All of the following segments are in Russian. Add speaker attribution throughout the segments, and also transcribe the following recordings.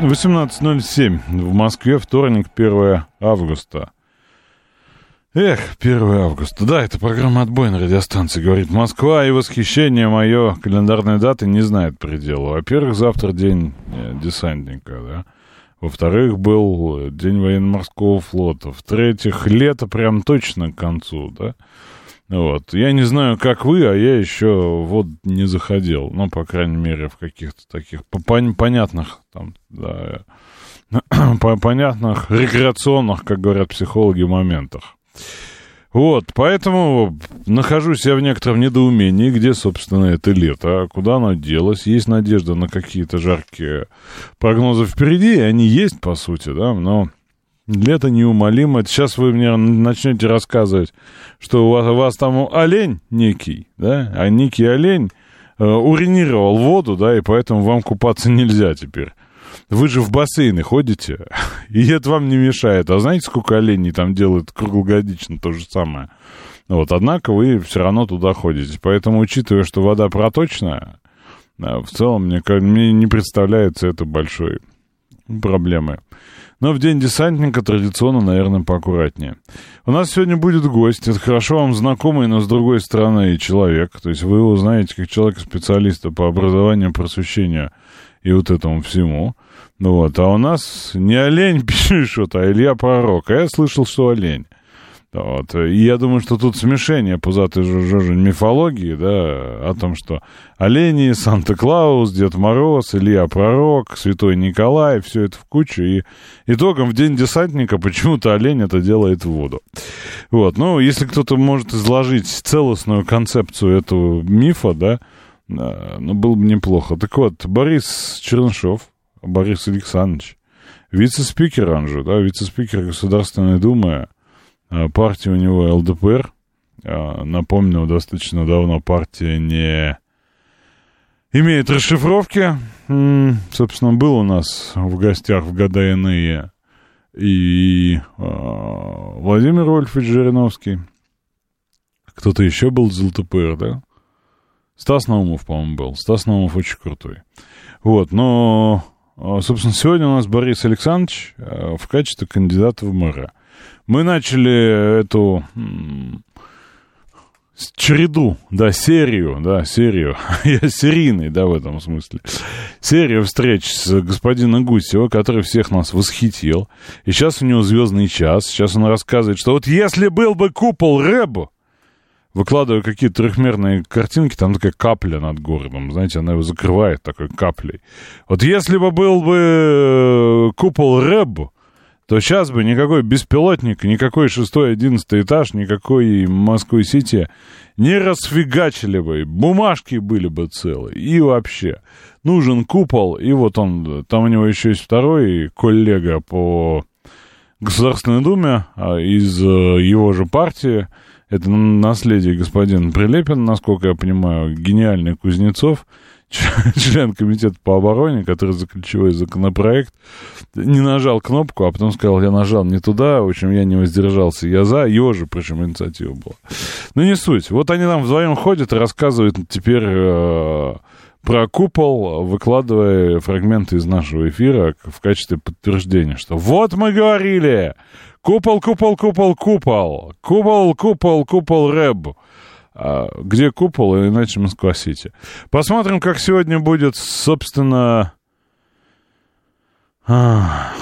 Speaker 1: 18.07 в Москве, вторник, 1 августа. Эх, 1 августа. Да, это программа «Отбой» на радиостанции. Говорит Москва, и восхищение мое календарной даты не знает предела. Во-первых, завтра день э, десантника, да. Во-вторых, был день военно-морского флота. В-третьих, лето прям точно к концу, да. Вот. Я не знаю, как вы, а я еще вот не заходил. Ну, по крайней мере, в каких-то таких понятных, там, да, понятных рекреационных, как говорят психологи, моментах. Вот, поэтому нахожусь я в некотором недоумении, где, собственно, это лето, а куда оно делось. Есть надежда на какие-то жаркие прогнозы впереди, и они есть, по сути, да, но Лето неумолимо. Сейчас вы мне начнете рассказывать, что у вас, у вас там олень некий, да, а некий олень э, уринировал воду, да, и поэтому вам купаться нельзя теперь. Вы же в бассейны ходите, и это вам не мешает. А знаете, сколько оленей там делают круглогодично то же самое? Вот, однако вы все равно туда ходите. Поэтому, учитывая, что вода проточная, э, в целом мне, мне не представляется это большой проблемой. Но в день десантника традиционно, наверное, поаккуратнее. У нас сегодня будет гость. Это хорошо вам знакомый, но с другой стороны человек. То есть вы его знаете как человека-специалиста по образованию, просвещению и вот этому всему. Вот. А у нас не олень пишет, а Илья Пророк. А я слышал, что олень. Вот. И я думаю, что тут смешение пузатой жожень мифологии, да, о том, что олени, Санта-Клаус, Дед Мороз, Илья Пророк, Святой Николай, все это в кучу. И итогом в день десантника почему-то олень это делает в воду. Вот. Ну, если кто-то может изложить целостную концепцию этого мифа, да, ну, было бы неплохо. Так вот, Борис Чернышов, Борис Александрович, вице-спикер, он же, да, вице-спикер Государственной Думы, партия у него ЛДПР. А, напомню, достаточно давно партия не имеет расшифровки. Собственно, был у нас в гостях в года иные и э, Владимир Вольфович Жириновский. Кто-то еще был из ЛДПР, да? Стас Наумов, по-моему, был. Стас Наумов очень крутой. Вот, но, собственно, сегодня у нас Борис Александрович в качестве кандидата в мэра. Мы начали эту череду, да, серию, да, серию, я серийный, да, в этом смысле, серию встреч с господином Гусева, который всех нас восхитил, и сейчас у него звездный час, сейчас он рассказывает, что вот если был бы купол Рэбу, выкладываю какие-то трехмерные картинки, там такая капля над городом, знаете, она его закрывает такой каплей. Вот если бы был бы купол Рэбу, то сейчас бы никакой беспилотник, никакой шестой, одиннадцатый этаж, никакой Москвы-Сити не расфигачили бы, бумажки были бы целые, и вообще. Нужен купол, и вот он, там у него еще есть второй коллега по Государственной Думе а, из э, его же партии, это наследие господин Прилепин, насколько я понимаю, гениальный Кузнецов, член комитета по обороне, который за ключевой законопроект, не нажал кнопку, а потом сказал, я нажал не туда, в общем, я не воздержался, я за, его же, причем, инициатива была. Ну, не суть. Вот они там вдвоем ходят и рассказывают теперь э, про купол, выкладывая фрагменты из нашего эфира в качестве подтверждения, что вот мы говорили, купол, купол, купол, купол, купол, купол, купол, рэб. А где купол, иначе Москва-Сити. Посмотрим, как сегодня будет, собственно... А,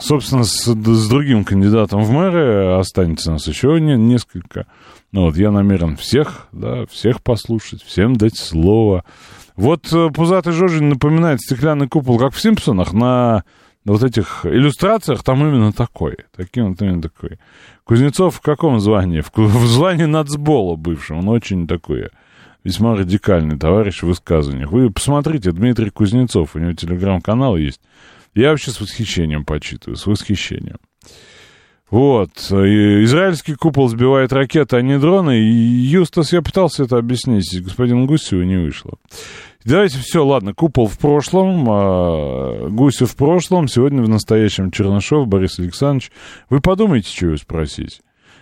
Speaker 1: собственно, с, с другим кандидатом в мэры останется нас еще не, несколько. Ну вот, я намерен всех, да, всех послушать, всем дать слово. Вот э, Пузатый Жожин напоминает стеклянный купол, как в «Симпсонах», на вот этих иллюстрациях там именно такой. Таким вот именно такой. Кузнецов в каком звании? В, в звании нацбола бывшем. Он очень такой весьма радикальный товарищ в высказываниях. Вы посмотрите, Дмитрий Кузнецов, у него телеграм-канал есть. Я вообще с восхищением почитываю, с восхищением. Вот. израильский купол сбивает ракеты, а не дроны. И, Юстас, я пытался это объяснить. Господин Гусеву не вышло. Давайте все, ладно, купол в прошлом, а, Гусев в прошлом, сегодня в настоящем Чернышов, Борис Александрович. Вы подумайте, что его спросить.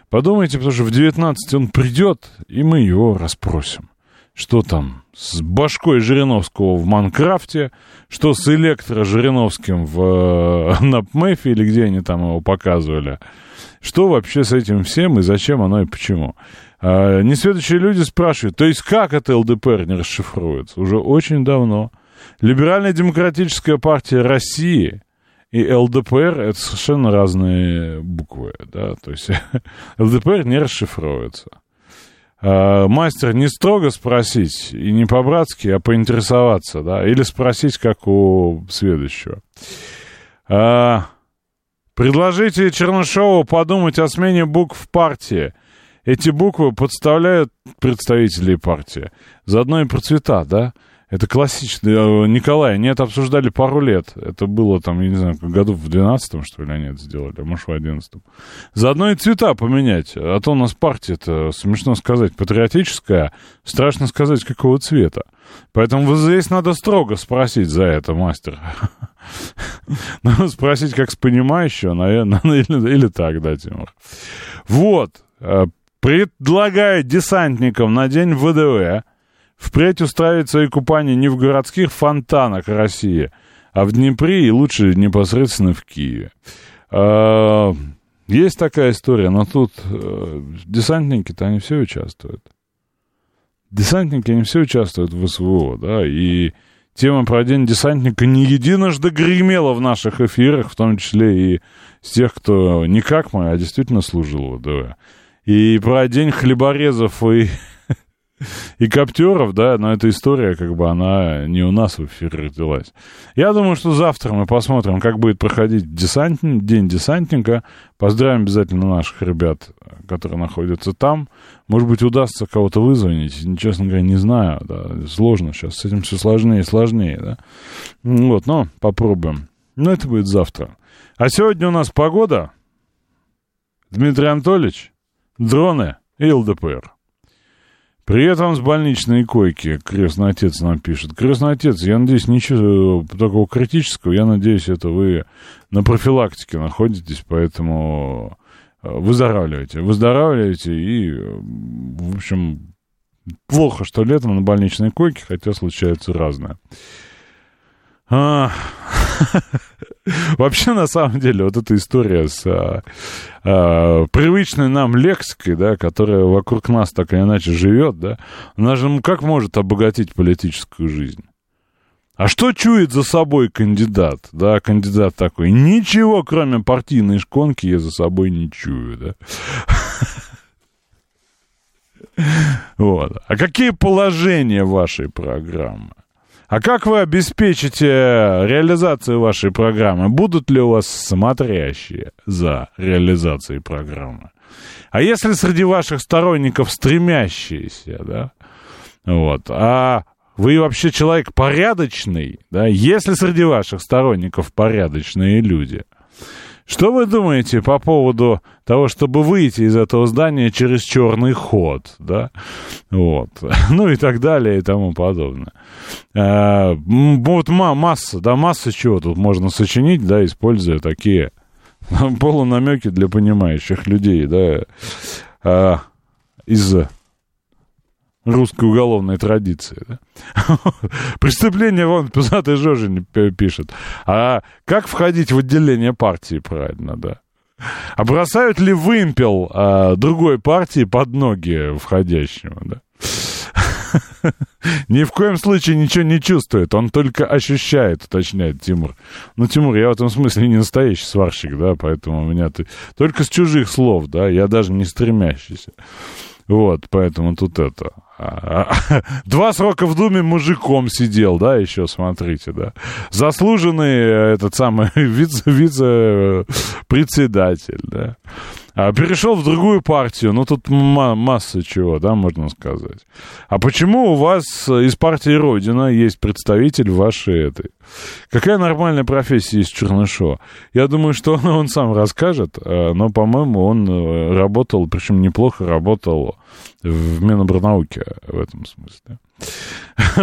Speaker 1: Подумайте, потому что в 19 он придет, и мы его расспросим. Что там с башкой Жириновского в Манкрафте, что с Электро Жириновским в э, Напмэфе, или где они там его показывали. Что вообще с этим всем, и зачем оно, и почему. А, несведущие люди спрашивают, то есть как это ЛДПР не расшифруется? Уже очень давно. Либеральная демократическая партия России и ЛДПР — это совершенно разные буквы, да, то есть ЛДПР не расшифруется. А, мастер не строго спросить, и не по-братски, а поинтересоваться, да, или спросить, как у следующего. А, предложите Чернышову подумать о смене букв партии — эти буквы подставляют представителей партии. Заодно и про цвета, да? Это классично. Э, Николай, нет, обсуждали пару лет. Это было там, я не знаю, году в 12 что ли, они это сделали, а может, в 11 Заодно и цвета поменять. А то у нас партия-то, смешно сказать, патриотическая, страшно сказать, какого цвета. Поэтому вот здесь надо строго спросить за это, мастер. Надо спросить, как с понимающего, наверное, или, или так, да, Тимур. Вот. Э, предлагает десантникам на день ВДВ впредь устраивать свои купания не в городских фонтанах России, а в Днепре и лучше непосредственно в Киеве. А, есть такая история, но тут э, десантники-то они все участвуют. Десантники, они все участвуют в СВО, да, и тема про День десантника не единожды гремела в наших эфирах, в том числе и с тех, кто не как мы, а действительно служил в ВДВ. И про день хлеборезов и, и коптеров, да, но эта история, как бы, она не у нас в эфире родилась. Я думаю, что завтра мы посмотрим, как будет проходить десантник, день десантника. Поздравим обязательно наших ребят, которые находятся там. Может быть, удастся кого-то вызвонить. Честно говоря, не знаю. Да. Сложно сейчас. С этим все сложнее и сложнее. Да. Вот, но попробуем. Но это будет завтра. А сегодня у нас погода. Дмитрий Анатольевич, Дроны и ЛДПР. Привет вам с больничной койки, крестный отец нам пишет. Крестный отец, я надеюсь, ничего такого критического, я надеюсь, это вы на профилактике находитесь, поэтому э, выздоравливайте, выздоравливайте и, в общем, плохо, что летом на больничной койке, хотя случается разное. А, Вообще, на самом деле, вот эта история с а, а, привычной нам лексикой, да, которая вокруг нас так или иначе живет, да, она же ну, как может обогатить политическую жизнь? А что чует за собой кандидат? Да, кандидат такой, ничего, кроме партийной шконки, я за собой не чую, да. Вот. А какие положения вашей программы? А как вы обеспечите реализацию вашей программы? Будут ли у вас смотрящие за реализацией программы? А если среди ваших сторонников стремящиеся, да, вот, а вы вообще человек порядочный, да, если среди ваших сторонников порядочные люди, что вы думаете по поводу того, чтобы выйти из этого здания через черный ход, да? Вот. Ну и так далее и тому подобное. А, вот масса, да, масса чего тут можно сочинить, да, используя такие полунамеки для понимающих людей, да, а, из русской уголовной традиции. Да? Преступление, вон, пузатый Жожи пишет. А как входить в отделение партии правильно, да? А бросают ли вымпел а, другой партии под ноги входящего, да? Ни в коем случае ничего не чувствует, он только ощущает, уточняет Тимур. Ну, Тимур, я в этом смысле не настоящий сварщик, да, поэтому у меня ты... только с чужих слов, да, я даже не стремящийся. Вот, поэтому тут это. Два срока в Думе мужиком сидел, да, еще, смотрите, да. Заслуженный э, этот самый вице-председатель, да. А перешел в другую партию, ну тут ма- масса чего, да, можно сказать. А почему у вас из партии Родина есть представитель вашей этой? Какая нормальная профессия есть Чернышова? Я думаю, что он, он сам расскажет, э, но, по-моему, он э, работал, причем неплохо работал в Минобрнауке в этом смысле.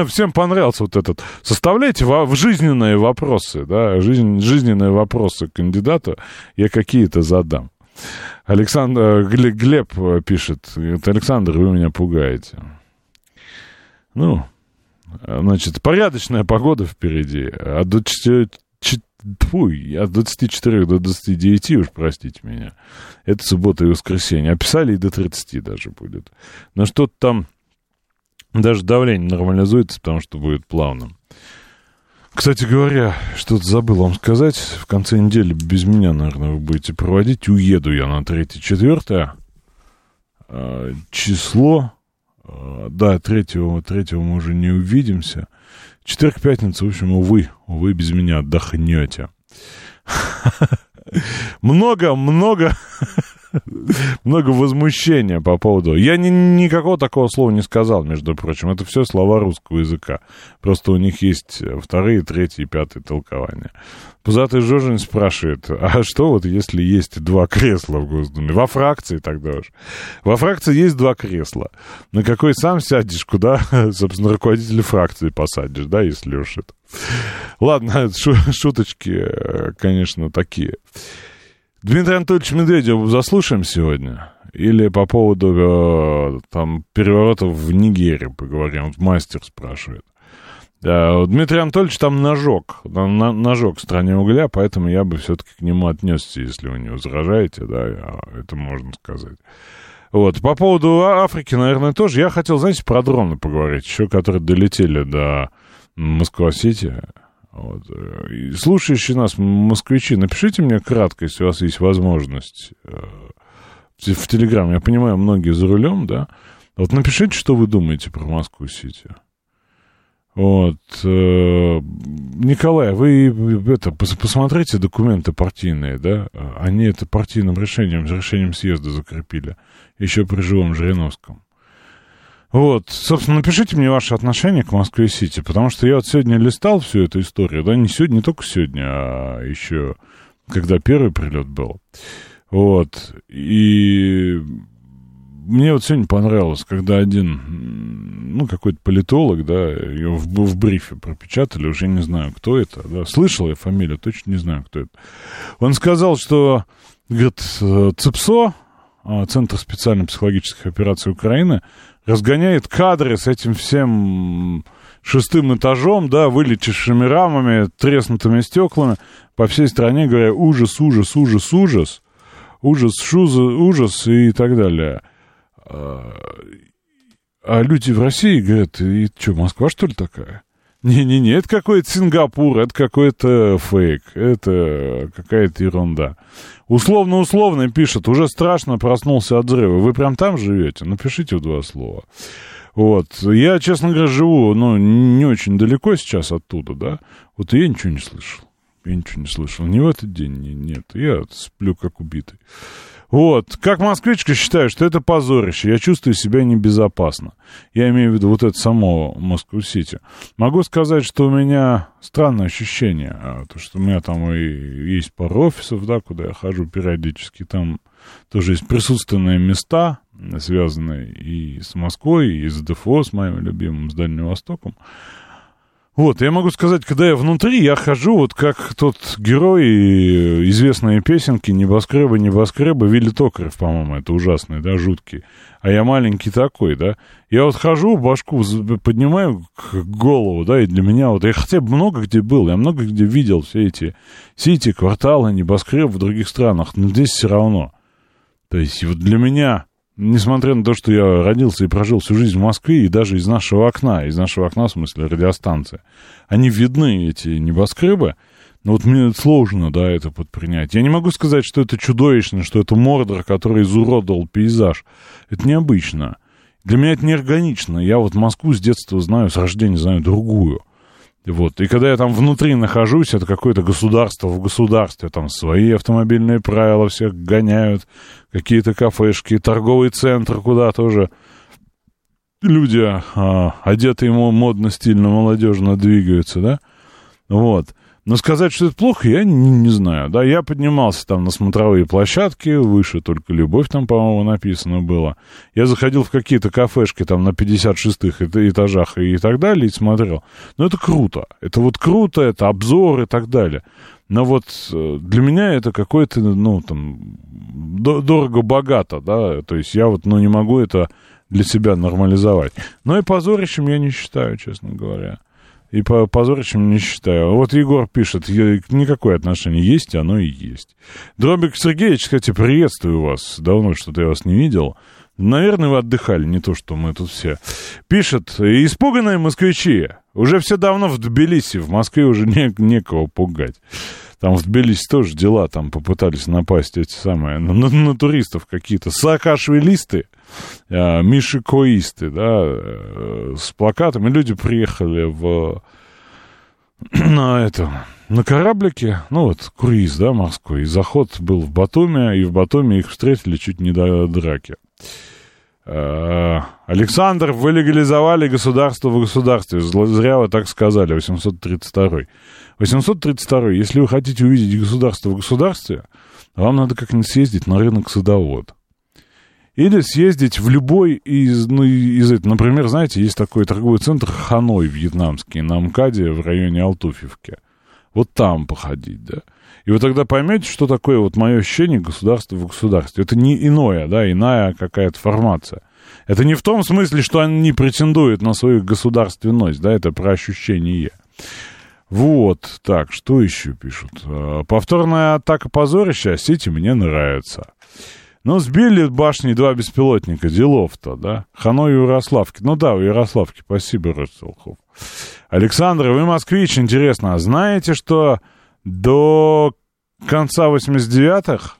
Speaker 1: Всем понравился вот этот. Составляйте в жизненные вопросы, да, жизненные вопросы кандидата, я какие-то задам. Александр, э, Глеб пишет, Александр, вы меня пугаете. Ну, значит, порядочная погода впереди. От 24, Фуй, от 24 до 29, уж простите меня. Это суббота и воскресенье. Описали и до 30 даже будет. Но что-то там даже давление нормализуется, потому что будет плавным. Кстати говоря, что-то забыл вам сказать. В конце недели без меня, наверное, вы будете проводить. Уеду я на 3-4 а, число. А, да, 3, 3 мы уже не увидимся. Четверг, пятница, в общем, увы, увы, без меня отдохнете. Много, много возмущения по поводу... Я ни, никакого такого слова не сказал, между прочим. Это все слова русского языка. Просто у них есть вторые, третьи, пятые толкования. Пузатый Жожин спрашивает, а что вот если есть два кресла в Госдуме? Во фракции тогда уж. Во фракции есть два кресла. На какой сам сядешь, куда, собственно, руководителя фракции посадишь, да, если уж это... Ладно, шуточки, э, конечно, такие. Дмитрий Анатольевич Медведев заслушаем сегодня? Или по поводу э, там переворотов в Нигерии поговорим? Вот мастер спрашивает. Да, Дмитрий Анатольевич там ножок, на, ножок в стране угля, поэтому я бы все-таки к нему отнесся, если вы не возражаете, да, это можно сказать. Вот, по поводу Африки, наверное, тоже. Я хотел, знаете, про дроны поговорить, еще которые долетели до Москва-Сити. Вот. Э, и слушающие нас москвичи, напишите мне кратко, если у вас есть возможность э, в Телеграм. Я понимаю, многие за рулем, да. Вот напишите, что вы думаете про Москву-Сити. Вот. Э, Николай, вы это, посмотрите документы партийные, да? Они это партийным решением, решением съезда закрепили. Еще при живом Жириновском. Вот, собственно, напишите мне ваше отношение к Москве-Сити, потому что я вот сегодня листал всю эту историю, да, не сегодня, не только сегодня, а еще когда первый прилет был. Вот, и мне вот сегодня понравилось, когда один, ну, какой-то политолог, да, ее в, в брифе пропечатали, уже не знаю, кто это, да, слышал я фамилию, точно не знаю, кто это. Он сказал, что, говорит, ЦИПСО, а, Центр специальных психологических операций Украины, разгоняет кадры с этим всем шестым этажом, да, вылетевшими рамами, треснутыми стеклами по всей стране, говоря, ужас, ужас, ужас, ужас, ужас, шуза, ужас и так далее. А, а люди в России говорят, и что, Москва, что ли, такая? Не-не-не, это какой-то Сингапур, это какой-то фейк, это какая-то ерунда. Условно-условно пишет, уже страшно проснулся от взрыва. Вы прям там живете? Напишите два слова. Вот. Я, честно говоря, живу, ну, не очень далеко сейчас оттуда, да. Вот я ничего не слышал. Я ничего не слышал. Ни в этот день, ни, нет. Я сплю как убитый. Вот. Как москвичка считаю, что это позорище. Я чувствую себя небезопасно. Я имею в виду вот это само Москву-Сити. Могу сказать, что у меня странное ощущение. А, то, что у меня там и есть пару офисов, да, куда я хожу периодически. Там тоже есть присутственные места, связанные и с Москвой, и с ДФО, с моим любимым, с Дальним Востоком. Вот, я могу сказать, когда я внутри, я хожу вот как тот герой известные песенки «Небоскребы, небоскребы» Вилли Токарев, по-моему, это ужасный, да, жуткий. А я маленький такой, да. Я вот хожу, башку поднимаю к голову, да, и для меня вот... Я хотя бы много где был, я много где видел все эти сити, кварталы, небоскребы в других странах, но здесь все равно. То есть вот для меня несмотря на то, что я родился и прожил всю жизнь в Москве, и даже из нашего окна, из нашего окна, в смысле радиостанции, они видны, эти небоскребы, но вот мне сложно, да, это подпринять. Я не могу сказать, что это чудовищно, что это Мордор, который изуродовал пейзаж. Это необычно. Для меня это неорганично. Я вот Москву с детства знаю, с рождения знаю другую. Вот. И когда я там внутри нахожусь, это какое-то государство в государстве, там свои автомобильные правила всех гоняют, какие-то кафешки, торговый центр, куда тоже люди, а, одетые ему модно, стильно, молодежно двигаются, да? Вот. Но сказать, что это плохо, я не, не знаю. Да, я поднимался там на смотровые площадки, выше только «Любовь» там, по-моему, написано было. Я заходил в какие-то кафешки там на 56-х этажах и так далее и смотрел. Но это круто. Это вот круто, это обзор и так далее. Но вот э, для меня это какое-то, ну, там, дорого-богато, да, то есть я вот, ну, не могу это для себя нормализовать. Но и позорищем я не считаю, честно говоря. И по позорищем не считаю. Вот Егор пишет, никакое отношение есть, оно и есть. Дробик Сергеевич, кстати, приветствую вас. Давно что-то я вас не видел. Наверное, вы отдыхали, не то, что мы тут все. Пишет, испуганные москвичи. Уже все давно в Тбилиси, в Москве уже не, некого пугать. Там в Тбилиси тоже дела, там попытались напасть эти самые, на, на, на туристов какие-то саакашвилисты, э, мишикоисты, да, э, с плакатами. Люди приехали в, на это, на кораблике, ну вот, круиз, да, морской, и заход был в Батуме, и в Батуме их встретили чуть не до драки. Э, Александр, вы легализовали государство в государстве. Зря вы так сказали, 832. 832. Если вы хотите увидеть государство в государстве, вам надо как-нибудь съездить на рынок садовод. Или съездить в любой из, ну, из этого. Например, знаете, есть такой торговый центр Ханой вьетнамский на МКАДе в районе Алтуфьевки. Вот там походить, да. И вы тогда поймете, что такое вот мое ощущение государства в государстве. Это не иное, да, иная какая-то формация. Это не в том смысле, что они претендуют на свою государственность, да, это про ощущение. Вот, так, что еще пишут? А, повторная атака позорища, сети мне нравится. Ну, сбили башни два беспилотника, делов-то, да? Ханой и Ярославки. Ну да, у Ярославки, спасибо, Ростолхов. Александр, вы москвич, интересно, а знаете, что до конца 89-х,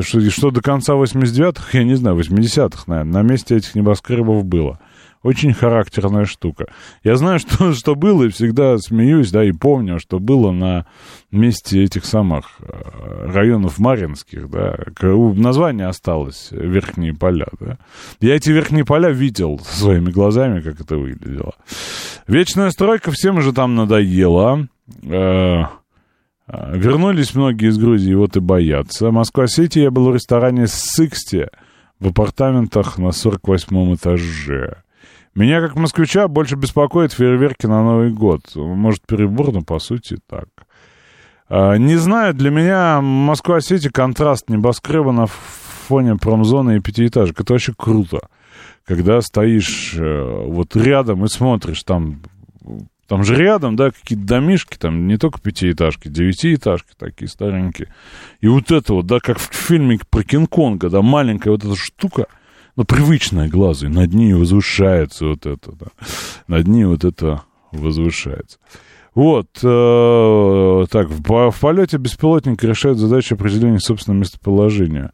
Speaker 1: что, что до конца 89-х, я не знаю, 80-х, наверное, на месте этих небоскребов было – очень характерная штука. Я знаю, что, что было, и всегда смеюсь, да, и помню, что было на месте этих самых э, районов Маринских, да. Название осталось Верхние поля, да. Я эти Верхние поля видел своими глазами, как это выглядело. Вечная стройка всем же там надоела. Э, э, вернулись многие из Грузии, вот и боятся. Москва-Сити, я был в ресторане «Sixty» в апартаментах на 48 этаже. Меня, как москвича, больше беспокоит фейерверки на Новый год. Может, перебор, но по сути так. А, не знаю, для меня Москва-Сити контраст небоскреба на фоне промзоны и пятиэтажек. Это вообще круто. Когда стоишь э, вот рядом и смотришь, там, там же рядом, да, какие-то домишки, там не только пятиэтажки, девятиэтажки такие старенькие. И вот это вот, да, как в фильме про Кинг-Конга, да, маленькая вот эта штука — ну, привычное глазу, и над ней возвышается вот это, да. Над ней вот это возвышается. Вот, э, так, в, в полете беспилотник решает задачу определения собственного местоположения.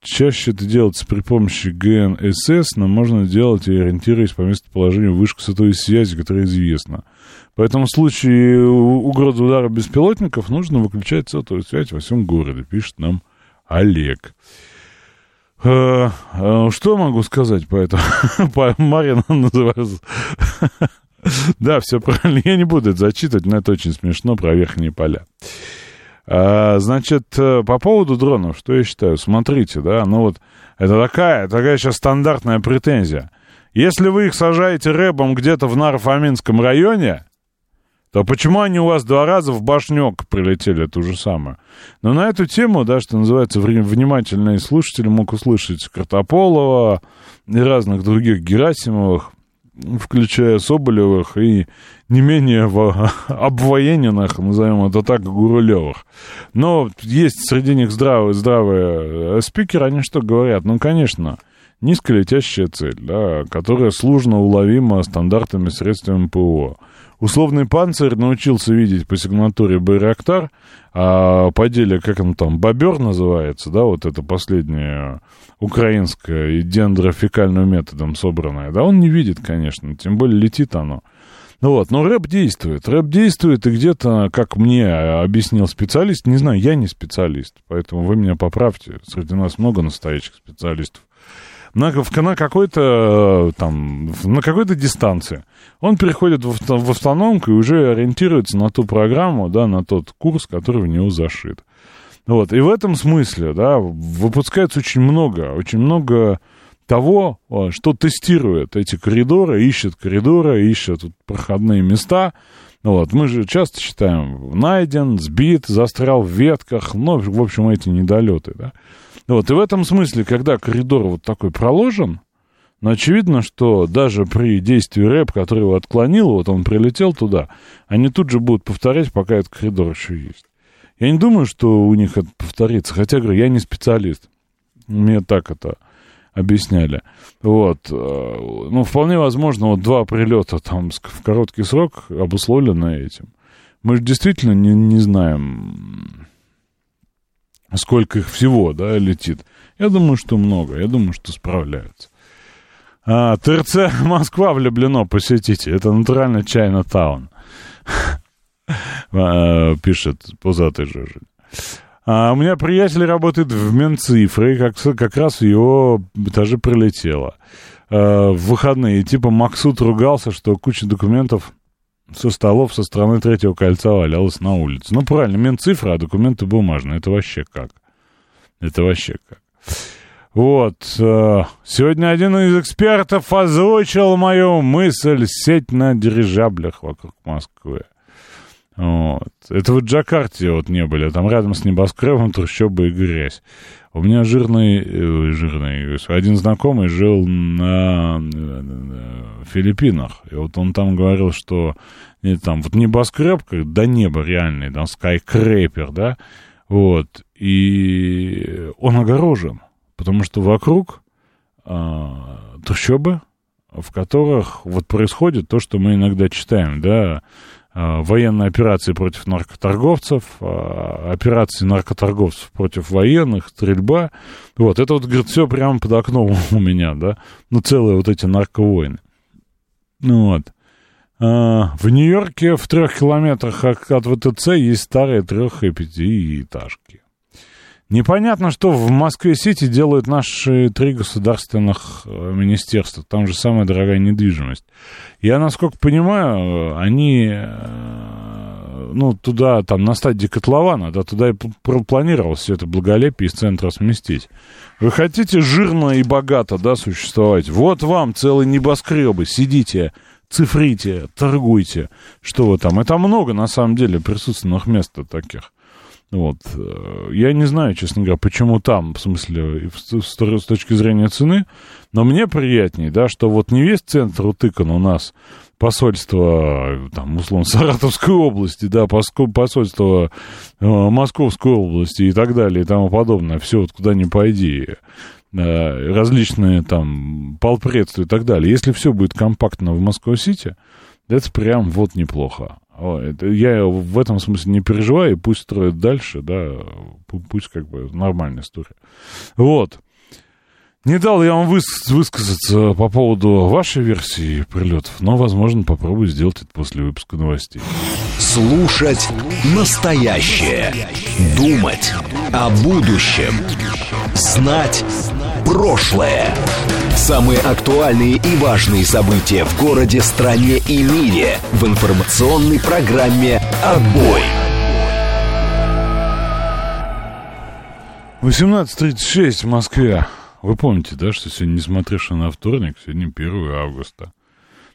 Speaker 1: Чаще это делается при помощи ГНСС, но можно делать и ориентируясь по местоположению вышек сотовой связи, которая известна. Поэтому в случае угрозы удара беспилотников нужно выключать сотовую связь во всем городе, пишет нам Олег. Э, э, что могу сказать по этому? Марина называется. Да, все правильно. Я не буду это зачитывать, но это очень смешно про верхние поля. А, значит, э, по поводу дронов, что я считаю? Смотрите, да, ну вот это такая, такая сейчас стандартная претензия. Если вы их сажаете рэбом где-то в Нарфаминском районе, то почему они у вас два раза в башнек прилетели, то же самое? Но на эту тему, да, что называется, внимательные слушатели мог услышать Картополова и разных других Герасимовых, включая Соболевых и не менее обвоененных, назовем это так, Гурулевых. Но есть среди них здравые, здравые э, спикеры, они что говорят? Ну, конечно, низколетящая цель, да, которая сложно уловима стандартными средствами ПО. Условный панцирь научился видеть по сигнатуре Байрактар, а по деле, как он там, бобер называется, да, вот это последнее украинское и дендрофекальным методом собранное, да, он не видит, конечно, тем более летит оно. Вот, но рэп действует. Рэп действует, и где-то, как мне объяснил специалист, не знаю, я не специалист, поэтому вы меня поправьте. Среди нас много настоящих специалистов. На, на какой-то там, на какой-то дистанции. Он переходит в, в автономку и уже ориентируется на ту программу, да, на тот курс, который в него зашит. Вот, и в этом смысле, да, выпускается очень много, очень много того, что тестирует эти коридоры, ищет коридоры, ищет проходные места. Вот. Мы же часто считаем, найден, сбит, застрял в ветках, ну, в общем, эти недолеты, да. Вот. И в этом смысле, когда коридор вот такой проложен, но очевидно, что даже при действии рэп, который его отклонил, вот он прилетел туда, они тут же будут повторять, пока этот коридор еще есть. Я не думаю, что у них это повторится, хотя, говорю, я не специалист. Мне так это объясняли. Вот. Э, ну, вполне возможно, вот два прилета там в короткий срок обусловлены этим. Мы же действительно не, не знаем, сколько их всего, да, летит. Я думаю, что много. Я думаю, что справляются. А, ТРЦ Москва влюблено, посетите. Это натурально Чайна Таун. А, пишет пузатый Жижель. А у меня приятель работает в Минцифре, как, как раз его этаже прилетело. А, в выходные, типа, Максут ругался, что куча документов со столов со стороны третьего кольца валялась на улице. Ну, правильно, Минцифра, а документы бумажные. Это вообще как? Это вообще как? Вот. А, сегодня один из экспертов озвучил мою мысль сеть на дирижаблях вокруг Москвы. Вот. Это вот в Джакарте вот не были, там рядом с небоскребом трущобы и грязь. У меня жирный, э, жирный, один знакомый жил на, на Филиппинах, и вот он там говорил, что не, там вот небоскреб, как до неба реальный, там скайкрейпер, да, вот, и он огорожен, потому что вокруг а, трущобы, в которых вот происходит то, что мы иногда читаем, да, Э, военные операции против наркоторговцев, э, операции наркоторговцев против военных, стрельба. Вот, это вот, говорит, все прямо под окном у меня, да, ну, целые вот эти нарковойны. Ну вот. А, в Нью-Йорке в трех километрах от ВТЦ есть старые трех- и пятиэтажки. Непонятно, что в Москве-Сити делают наши три государственных э, министерства. Там же самая дорогая недвижимость. Я, насколько понимаю, они, э, ну, туда, там, на стадии котлована, да, туда и планировалось все это благолепие из центра сместить. Вы хотите жирно и богато, да, существовать? Вот вам целые небоскребы, сидите, цифрите, торгуйте. Что вы там? Это много, на самом деле, присутственных мест таких. Вот. Э, я не знаю, честно говоря, почему там, в смысле, с, точки зрения цены, но мне приятнее, да, что вот не весь центр утыкан у нас посольство, там, условно, Саратовской области, да, посольство э, Московской области и так далее и тому подобное, все вот куда ни пойди, э, различные там полпредства и так далее. Если все будет компактно в Москва-Сити, это прям вот неплохо. Я в этом смысле не переживаю, пусть строят дальше, да, пусть как бы нормальная история. Вот. Не дал я вам выс- высказаться по поводу вашей версии прилетов, но, возможно, попробую сделать это после выпуска новостей.
Speaker 2: Слушать настоящее. Думать о будущем. Знать прошлое. Самые актуальные и важные события в городе, стране и мире в информационной программе «Отбой».
Speaker 1: 18.36 в Москве. Вы помните, да, что сегодня, несмотря на вторник, сегодня 1 августа.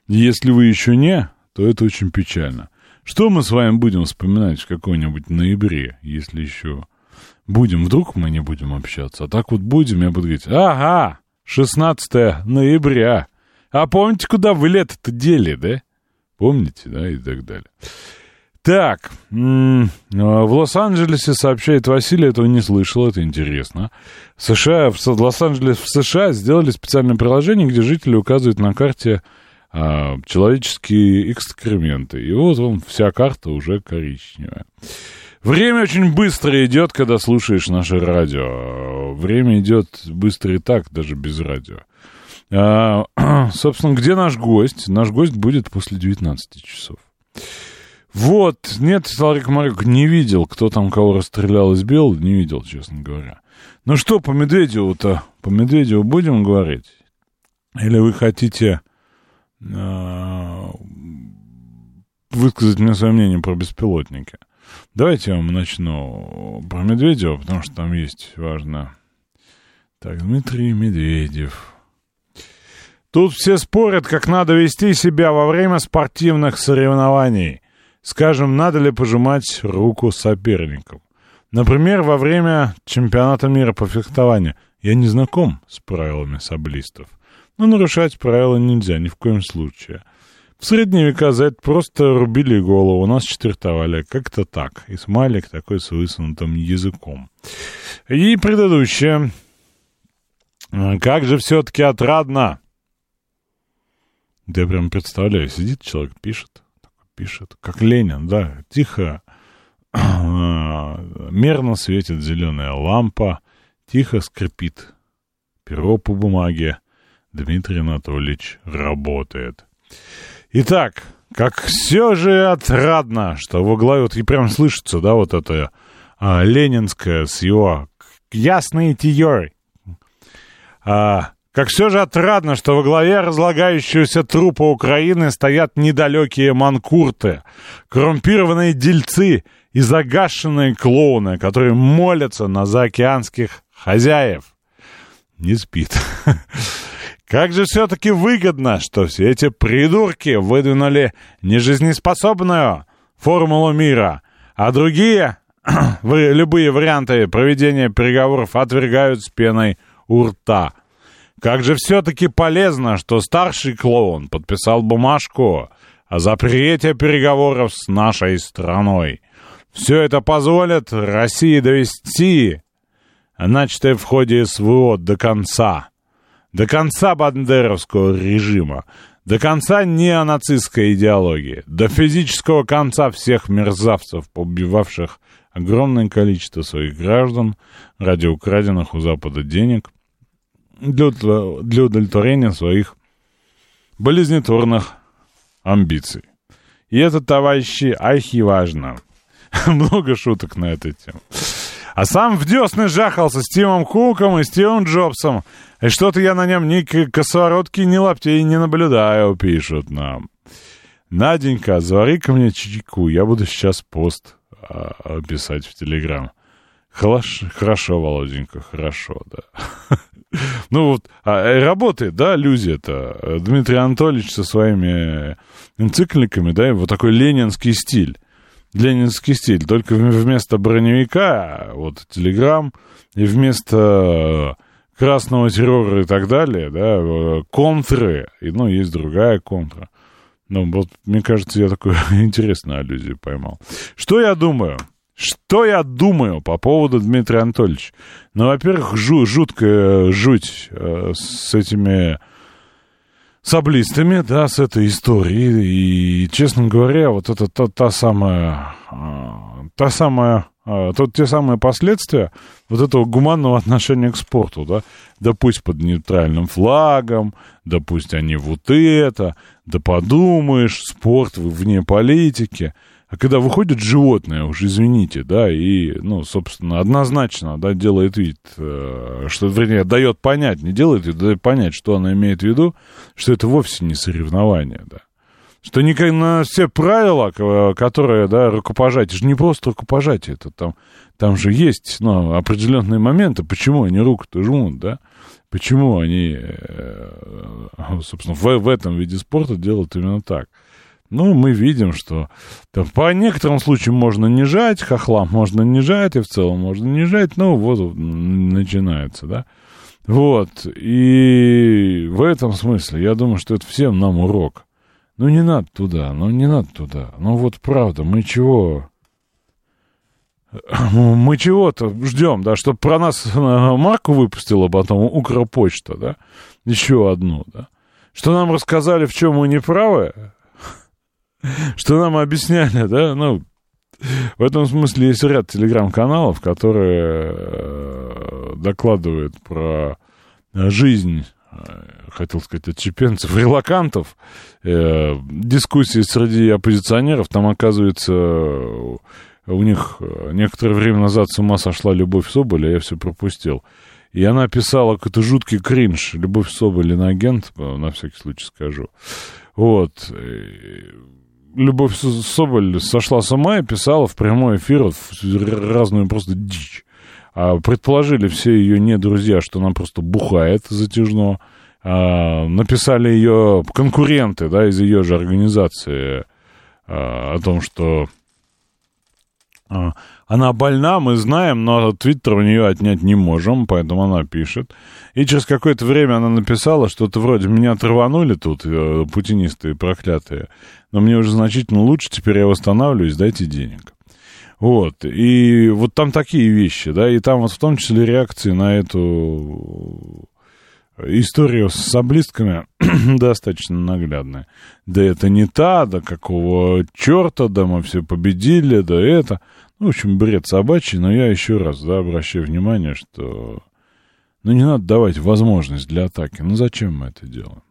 Speaker 1: Если вы еще не, то это очень печально. Что мы с вами будем вспоминать в какой-нибудь ноябре, если еще будем, вдруг мы не будем общаться. А так вот будем, я буду говорить, ага, 16 ноября. А помните, куда вы лето-то дели, да? Помните, да, и так далее. Так, в Лос-Анджелесе, сообщает Василий, этого не слышал, это интересно. США, в Лос-Анджелес в США сделали специальное приложение, где жители указывают на карте а, человеческие экскременты. И вот вам вся карта уже коричневая. Время очень быстро идет, когда слушаешь наше радио. Время идет быстро и так, даже без радио. А, собственно, где наш гость? Наш гость будет после 19 часов. Вот, нет, Саларик Марик не видел, кто там кого расстрелял и сбил, не видел, честно говоря. Ну что, по Медведеву-то, по Медведеву будем говорить? Или вы хотите э, высказать мне свое мнение про беспилотники? Давайте я вам начну про Медведева, потому что там есть важно. Так, Дмитрий Медведев. Тут все спорят, как надо вести себя во время спортивных соревнований. Скажем, надо ли пожимать руку соперникам. Например, во время чемпионата мира по фехтованию. Я не знаком с правилами саблистов. Но нарушать правила нельзя ни в коем случае. В средние века за это просто рубили голову, нас четвертовали. Как-то так. И смайлик такой с высунутым языком. И предыдущее. Как же все-таки отрадно. Да я прям представляю, сидит человек, пишет, пишет, как Ленин, да, тихо, мерно светит зеленая лампа, тихо скрипит перо по бумаге. Дмитрий Анатольевич работает. Итак, как все же отрадно, что во главе, вот и прям слышится, да, вот это а, ленинское с его ясной тией. А, как все же отрадно, что во главе разлагающегося трупа Украины стоят недалекие манкурты, коррумпированные дельцы и загашенные клоуны, которые молятся на заокеанских хозяев. Не спит. Как же все-таки выгодно, что все эти придурки выдвинули нежизнеспособную формулу мира, а другие, любые варианты проведения переговоров отвергают с пеной у рта. Как же все-таки полезно, что старший клоун подписал бумажку о запрете переговоров с нашей страной. Все это позволит России довести начатое в ходе СВО до конца до конца бандеровского режима, до конца неонацистской идеологии, до физического конца всех мерзавцев, побивавших огромное количество своих граждан ради украденных у Запада денег для, удовлетворения своих болезнетворных амбиций. И это, товарищи, ахи важно. Много шуток на эту тему. А сам в десны жахался с Тимом Куком и Стивом Джобсом. И что-то я на нем ни косоворотки, ни лаптей не наблюдаю, пишут нам. Наденька, завари-ка мне чайку, я буду сейчас пост а, писать в Телеграм. Хорошо, хорошо, Володенька, хорошо, да. Ну вот, а, э, работает, да, люди это. Дмитрий Анатольевич со своими энцикликами, да, вот такой ленинский стиль ленинский стиль. Только вместо броневика, вот, телеграм, и вместо красного террора и так далее, да, контры, и, ну, есть другая контра. Ну, вот, мне кажется, я такую интересную аллюзию поймал. Что я думаю? Что я думаю по поводу Дмитрия Анатольевича? Ну, во-первых, жу жуткая жуть э, с этими саблистами, да, с этой историей. И, честно говоря, вот это та, та самая, а, та самая, а, тут те самые последствия вот этого гуманного отношения к спорту, да, да пусть под нейтральным флагом, да пусть они вот это, да подумаешь, спорт вне политики – а когда выходит животное, уж извините, да, и, ну, собственно, однозначно, да, делает вид, э, что, вернее, дает понять, не делает вид, дает понять, что она имеет в виду, что это вовсе не соревнование, да. Что не на все правила, которые, да, рукопожатие, же не просто рукопожатие, это там, там же есть, ну, определенные моменты, почему они руку-то жмут, да, почему они, э, собственно, в, в этом виде спорта делают именно так. Ну, мы видим, что там, по некоторым случаям можно не жать, хохлам можно не жать, и в целом можно не жать, ну, вот начинается, да. Вот, и в этом смысле я думаю, что это всем нам урок. Ну, не надо туда, ну, не надо туда. Ну, вот правда, мы чего... Мы чего-то ждем, да, чтобы про нас э, марку выпустила потом Укрпочта, да, еще одну, да. Что нам рассказали, в чем мы неправы, что нам объясняли, да, ну, в этом смысле есть ряд телеграм-каналов, которые э, докладывают про жизнь хотел сказать, отчепенцев, релакантов, э, дискуссии среди оппозиционеров, там, оказывается, у них некоторое время назад с ума сошла Любовь Соболь, а я все пропустил. И она писала какой-то жуткий кринж. Любовь Соболь, иноагент, на всякий случай скажу. Вот. Любовь Соболь сошла с ума и писала в прямой эфир разную просто дичь. А предположили все ее не друзья, что она просто бухает затяжно. А, написали ее конкуренты, да, из ее же организации а, о том, что а, она больна, мы знаем, но твиттер у нее отнять не можем, поэтому она пишет. И через какое-то время она написала что-то вроде «Меня траванули тут, э, путинисты проклятые, но мне уже значительно лучше, теперь я восстанавливаюсь, дайте денег». Вот, и вот там такие вещи, да, и там вот в том числе реакции на эту историю с саблистками достаточно наглядная. Да это не та, да какого черта, да мы все победили, да это. Ну, в общем, бред собачий, но я еще раз, да, обращаю внимание, что... Ну, не надо давать возможность для атаки. Ну, зачем мы это делаем?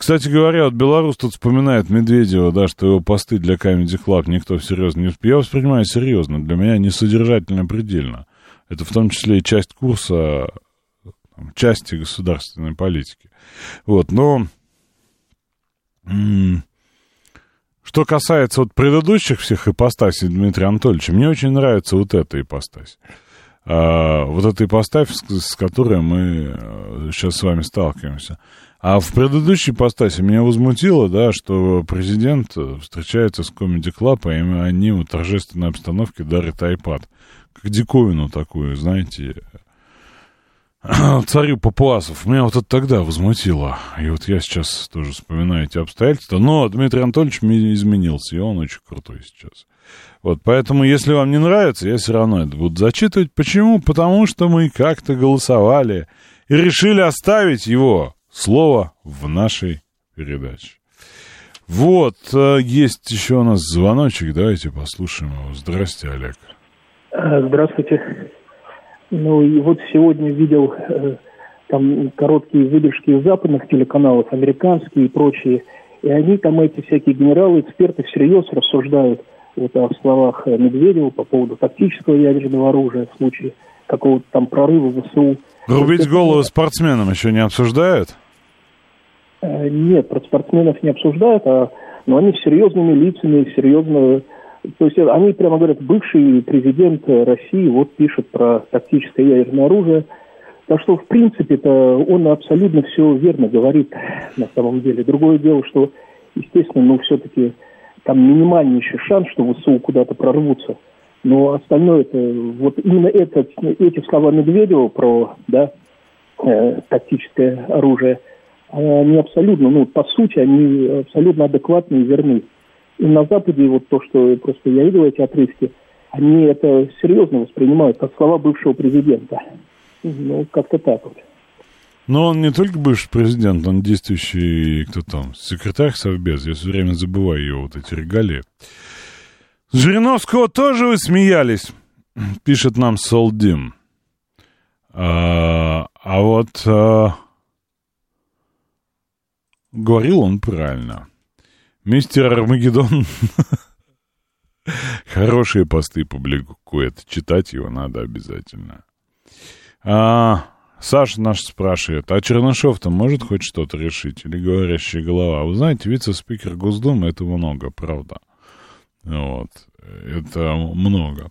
Speaker 1: Кстати говоря, вот Беларусь тут вспоминает Медведева, да, что его посты для Comedy Club никто всерьез не... Я воспринимаю серьезно. Для меня несодержательно предельно. Это в том числе и часть курса, части государственной политики. Вот, но... Что касается вот предыдущих всех ипостасей Дмитрия Анатольевича, мне очень нравится вот эта ипостась. А, вот эта ипостась, с, с которой мы сейчас э, с вами сталкиваемся. А в предыдущей постасе меня возмутило, да, что президент встречается с Comedy Club, и они в торжественной обстановке дарят iPad. Как диковину такую, знаете, царю папуасов. Меня вот это тогда возмутило. И вот я сейчас тоже вспоминаю эти обстоятельства. Но Дмитрий Анатольевич изменился, и он очень крутой сейчас. Вот, поэтому, если вам не нравится, я все равно это буду зачитывать. Почему? Потому что мы как-то голосовали и решили оставить его слово в нашей передаче. Вот, э, есть еще у нас звоночек, давайте послушаем его. Здрасте, Олег.
Speaker 3: Э, здравствуйте. Ну и вот сегодня видел э, там короткие выдержки из западных телеканалов, американские и прочие, и они там, эти всякие генералы, эксперты всерьез рассуждают вот о словах Медведева по поводу тактического ядерного оружия в случае какого-то там прорыва в ВСУ.
Speaker 1: Рубить голову спортсменам еще не обсуждают?
Speaker 3: Э, нет, про спортсменов не обсуждают, а, но они серьезными лицами, серьезно... То есть они прямо говорят, бывший президент России вот пишет про тактическое ядерное оружие. Так что, в принципе, это он абсолютно все верно говорит на самом деле. Другое дело, что, естественно, ну, все-таки там минимальнейший шанс, что ВСУ куда-то прорвутся. Но остальное это, вот именно это, эти слова Медведева про, да, э, тактическое оружие – они абсолютно, ну, по сути, они абсолютно адекватны и верны. И на Западе вот то, что просто я видел эти отрывки, они это серьезно воспринимают, как слова бывшего президента. Ну, как-то так вот.
Speaker 1: Но он не только бывший президент, он действующий, кто там, секретарь Совбез. Я все время забываю его вот эти регалии. Жириновского тоже вы смеялись, пишет нам Солдим. А, а вот... А... Говорил он правильно. Мистер Армагеддон хорошие посты публикует. Читать его надо обязательно. А, Саша наш спрашивает, а Чернышов-то может хоть что-то решить? Или говорящая голова? Вы знаете, вице-спикер Госдумы это много, правда. Вот. Это много.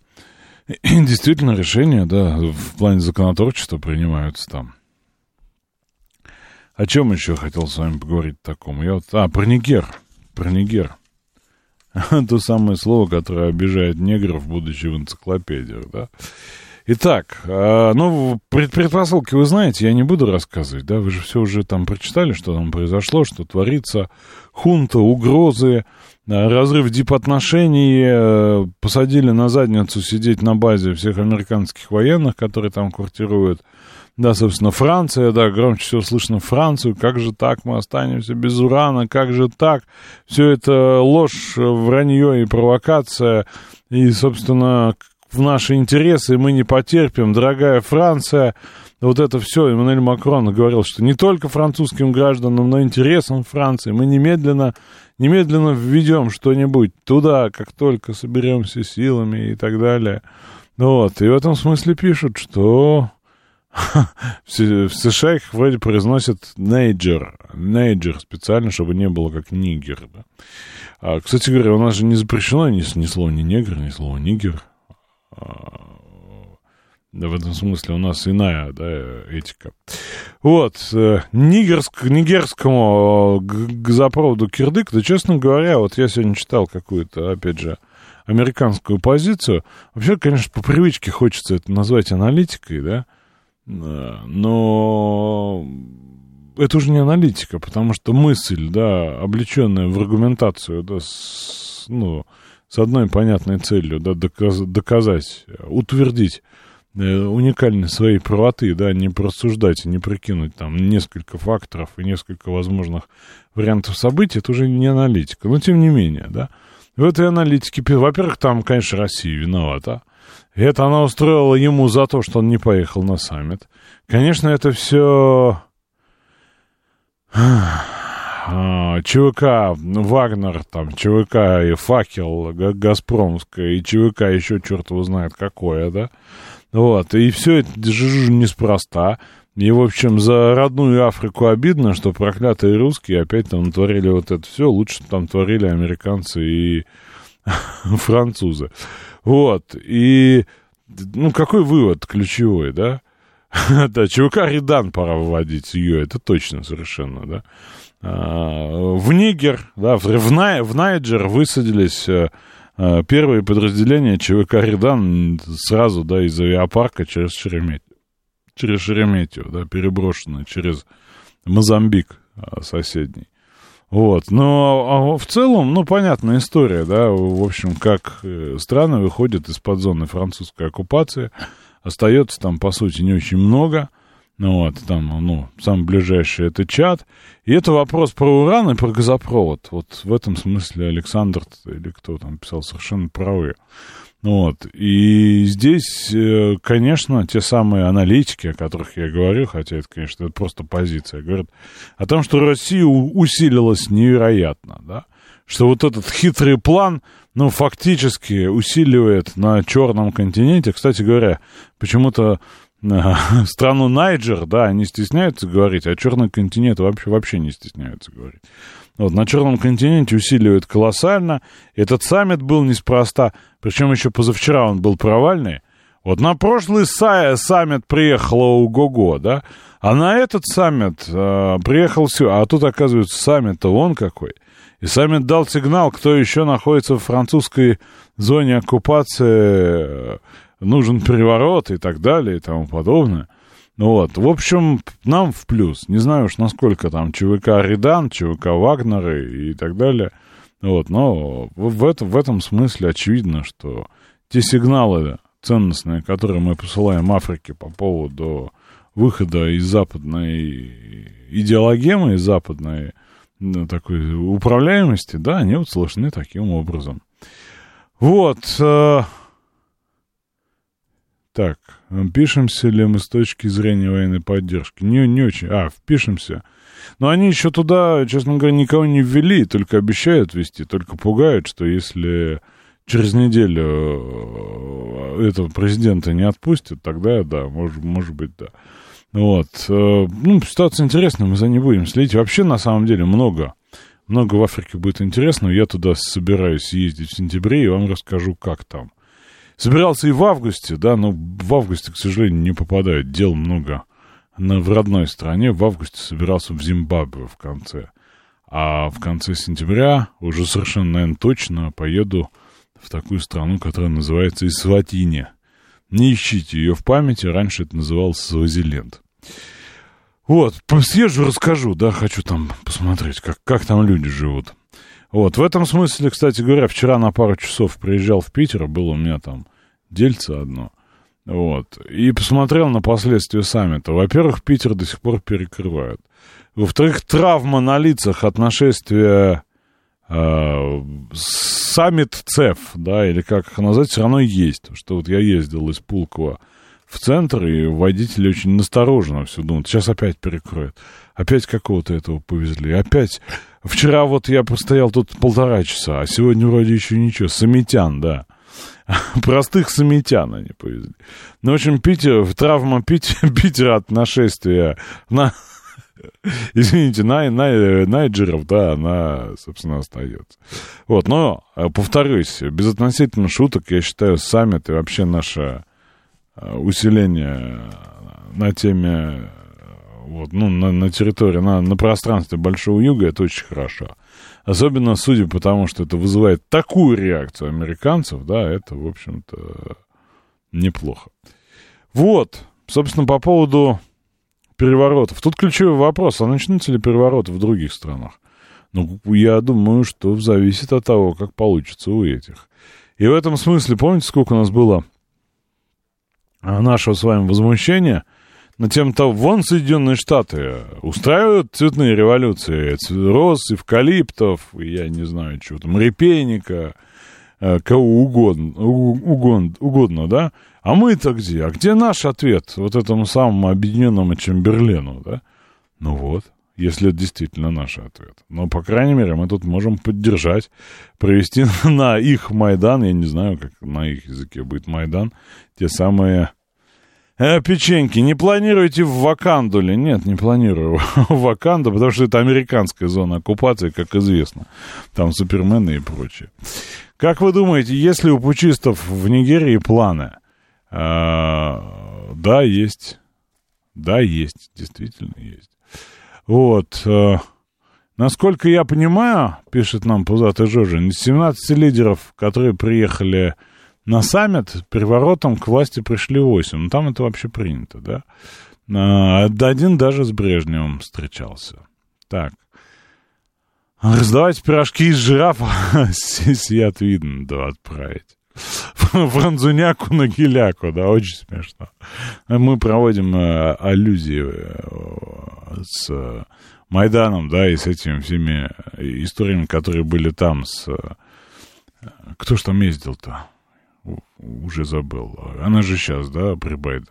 Speaker 1: Действительно, решения, да, в плане законотворчества принимаются там. О чем еще хотел с вами поговорить такому? Я вот, а, про Нигер. Про Нигер. То самое слово, которое обижает негров, будучи в энциклопедиях, да? Итак, э, ну, предпосылки вы знаете, я не буду рассказывать, да, вы же все уже там прочитали, что там произошло, что творится, хунта, угрозы, разрыв дипотношений, э, посадили на задницу сидеть на базе всех американских военных, которые там квартируют, да, собственно, Франция, да, громче всего слышно Францию, как же так, мы останемся без урана, как же так, все это ложь, вранье и провокация, и, собственно, в наши интересы, мы не потерпим, дорогая Франция. Вот это все. Эммануэль Макрон говорил, что не только французским гражданам, но интересам Франции мы немедленно, немедленно введем что-нибудь туда, как только соберемся силами и так далее. Вот. И в этом смысле пишут, что в США их вроде произносят нейджер, нейджер специально, чтобы не было как нигер. Да? А, кстати говоря, у нас же не запрещено ни, ни слово ни негр, ни слово нигер. А, в этом смысле у нас иная да, этика. Вот, э, нигерск, нигерскому газопроводу Кирдык, да, честно говоря, вот я сегодня читал какую-то, опять же, американскую позицию. Вообще, конечно, по привычке хочется это назвать аналитикой, да, но это уже не аналитика, потому что мысль, да, облеченная в аргументацию, да, с, ну, с одной понятной целью, да, доказ, доказать, утвердить э, уникальность своей правоты, да, не просуждать не прикинуть там несколько факторов и несколько возможных вариантов событий, это уже не аналитика. Но тем не менее, да, в этой аналитике, во-первых, там, конечно, Россия виновата, это она устроила ему за то, что он не поехал на саммит. Конечно, это все... А, ЧВК Вагнер, там, ЧВК и Факел Газпромская, и ЧВК еще черт его знает какое, да? Вот, и все это неспроста. И, в общем, за родную Африку обидно, что проклятые русские опять там творили вот это все. Лучше там творили американцы и французы. Вот, и, ну, какой вывод ключевой, да? да, ЧВК Редан пора выводить ее, это точно совершенно, да. А, в Нигер, да, в, в, в Найджер высадились а, первые подразделения ЧВК Редан сразу, да, из авиапарка через Шереметьево, через Шереметьево, да, переброшенные через Мозамбик а, соседний. Вот, но а в целом, ну, понятная история, да, в общем, как э, страны выходят из-под зоны французской оккупации, остается там, по сути, не очень много, ну, вот, там, ну, самый ближайший это чат, и это вопрос про уран и про газопровод, вот в этом смысле Александр или кто там писал совершенно правы. Вот. И здесь, э, конечно, те самые аналитики, о которых я говорю, хотя это, конечно, это просто позиция, говорят о том, что Россия усилилась невероятно, да, что вот этот хитрый план, ну, фактически усиливает на черном континенте. Кстати говоря, почему-то страну Найджер, да, они стесняются говорить, а черный континент вообще, вообще не стесняются говорить. Вот, на Черном континенте усиливают колоссально. Этот саммит был неспроста. Причем еще позавчера он был провальный. Вот на прошлый са- саммит приехала УГОГО, да? А на этот саммит э, приехал все. А тут, оказывается, саммит-то он какой. И саммит дал сигнал, кто еще находится в французской зоне оккупации, нужен переворот и так далее и тому подобное. Вот, в общем, нам в плюс. Не знаю уж, насколько там ЧВК Редан, ЧВК Вагнеры и так далее. Вот, но в, этом, в этом смысле очевидно, что те сигналы ценностные, которые мы посылаем Африке по поводу выхода из западной идеологемы, из западной такой управляемости, да, они вот слышны таким образом. Вот. Э, так, пишемся ли мы с точки зрения военной поддержки? Не, не очень. А, впишемся. Но они еще туда, честно говоря, никого не ввели, только обещают ввести, только пугают, что если через неделю э, этого президента не отпустят, тогда да, может, может быть, да. Вот. Э, ну, ситуация интересная, мы за ней будем следить. Вообще, на самом деле, много. Много в Африке будет интересно. Я туда собираюсь ездить в сентябре и вам расскажу, как там. Собирался и в августе, да, но в августе, к сожалению, не попадают. Дел много на, в родной стране. В августе собирался в Зимбабве в конце. А в конце сентября уже совершенно, наверное, точно поеду в такую страну, которая называется Исватини. Не ищите ее в памяти, раньше это называлось Свазиленд. Вот, съезжу, расскажу, да, хочу там посмотреть, как, как там люди живут. Вот, в этом смысле, кстати говоря, вчера на пару часов приезжал в Питер, было у меня там дельце одно, вот, и посмотрел на последствия саммита. Во-первых, Питер до сих пор перекрывают. Во-вторых, травма на лицах от нашествия э, саммит ЦЕФ, да, или как их назвать, все равно есть. Что вот я ездил из Пулково в центр, и водители очень настороженно все думают, сейчас опять перекроют. Опять какого-то этого повезли. Опять. Вчера вот я простоял тут полтора часа, а сегодня вроде еще ничего. Самитян, да. Простых самитян они повезли. Ну, в общем, Питер, травма Питера, Питера от нашествия на, извините, на, на, Найджеров, да, она, собственно, остается. Вот, но, э, повторюсь, безотносительно шуток, я считаю, саммит и вообще наше э, усиление на теме вот, ну, на, на территории, на, на пространстве Большого Юга, это очень хорошо. Особенно, судя по тому, что это вызывает такую реакцию американцев, да, это, в общем-то, неплохо. Вот, собственно, по поводу переворотов. Тут ключевой вопрос, а начнутся ли перевороты в других странах? Ну, я думаю, что зависит от того, как получится у этих. И в этом смысле, помните, сколько у нас было нашего с вами возмущения – на тем то вон Соединенные Штаты устраивают цветные революции. Роз, эвкалиптов, я не знаю, чего там, репейника, э, кого угодно, угодно, угодно, да? А мы-то где? А где наш ответ вот этому самому объединенному Чемберлену, да? Ну вот, если это действительно наш ответ. Но, по крайней мере, мы тут можем поддержать, провести на их Майдан, я не знаю, как на их языке будет Майдан, те самые Э, печеньки, не планируете в Ваканду ли? Нет, не планирую в Ваканду, потому что это американская зона оккупации, как известно. Там супермены и прочее. Как вы думаете, есть ли у пучистов в Нигерии планы? А, да, есть. Да, есть, действительно есть. Вот. А, насколько я понимаю, пишет нам Пузатый Жожин, из 17 лидеров, которые приехали на саммит переворотом к власти пришли 8. Ну, там это вообще принято, да? А, один даже с Брежневым встречался. Так. Раздавать пирожки из жирафа сият видно, да, отправить. Франзуняку на гиляку, да, очень смешно. Мы проводим э, аллюзии э, с Майданом, да, и с этими всеми историями, которые были там с... Э, кто ж там ездил-то? Уже забыл. Она же сейчас, да, при Байдене.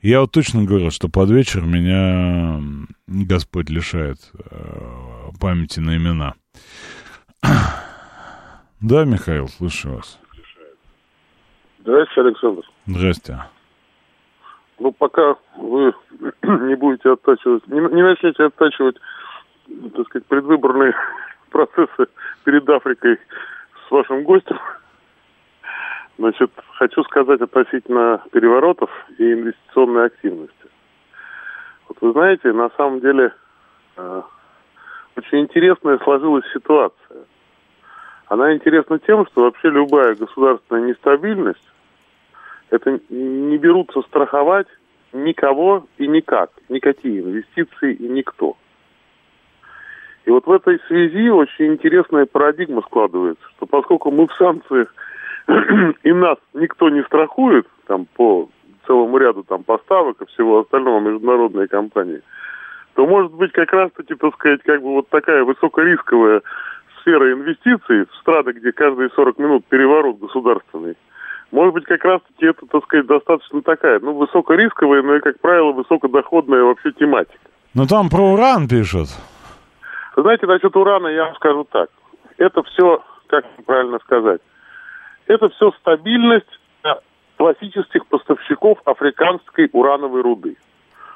Speaker 1: Я вот точно говорил, что под вечер меня Господь лишает э, памяти на имена. Да, Михаил, слышу вас.
Speaker 4: Здравствуйте, Александр.
Speaker 1: Здрасте.
Speaker 4: Ну, пока вы не будете оттачивать, не, не начнете оттачивать, так сказать, предвыборные процессы перед Африкой с вашим гостем, Значит, хочу сказать относительно переворотов и инвестиционной активности. Вот вы знаете, на самом деле э, очень интересная сложилась ситуация. Она интересна тем, что вообще любая государственная нестабильность, это не берутся страховать никого и никак, никакие инвестиции и никто. И вот в этой связи очень интересная парадигма складывается, что поскольку мы в санкциях и нас никто не страхует там по целому ряду там поставок и всего остального международной компании, то может быть как раз-таки, так сказать, как бы вот такая высокорисковая сфера инвестиций в страны, где каждые 40 минут переворот государственный, может быть, как раз-таки это, так сказать, достаточно такая, ну, высокорисковая, но и, как правило, высокодоходная вообще тематика.
Speaker 1: Ну, там про уран пишут.
Speaker 4: Знаете, насчет урана я вам скажу так. Это все, как правильно сказать, это все стабильность классических поставщиков африканской урановой руды.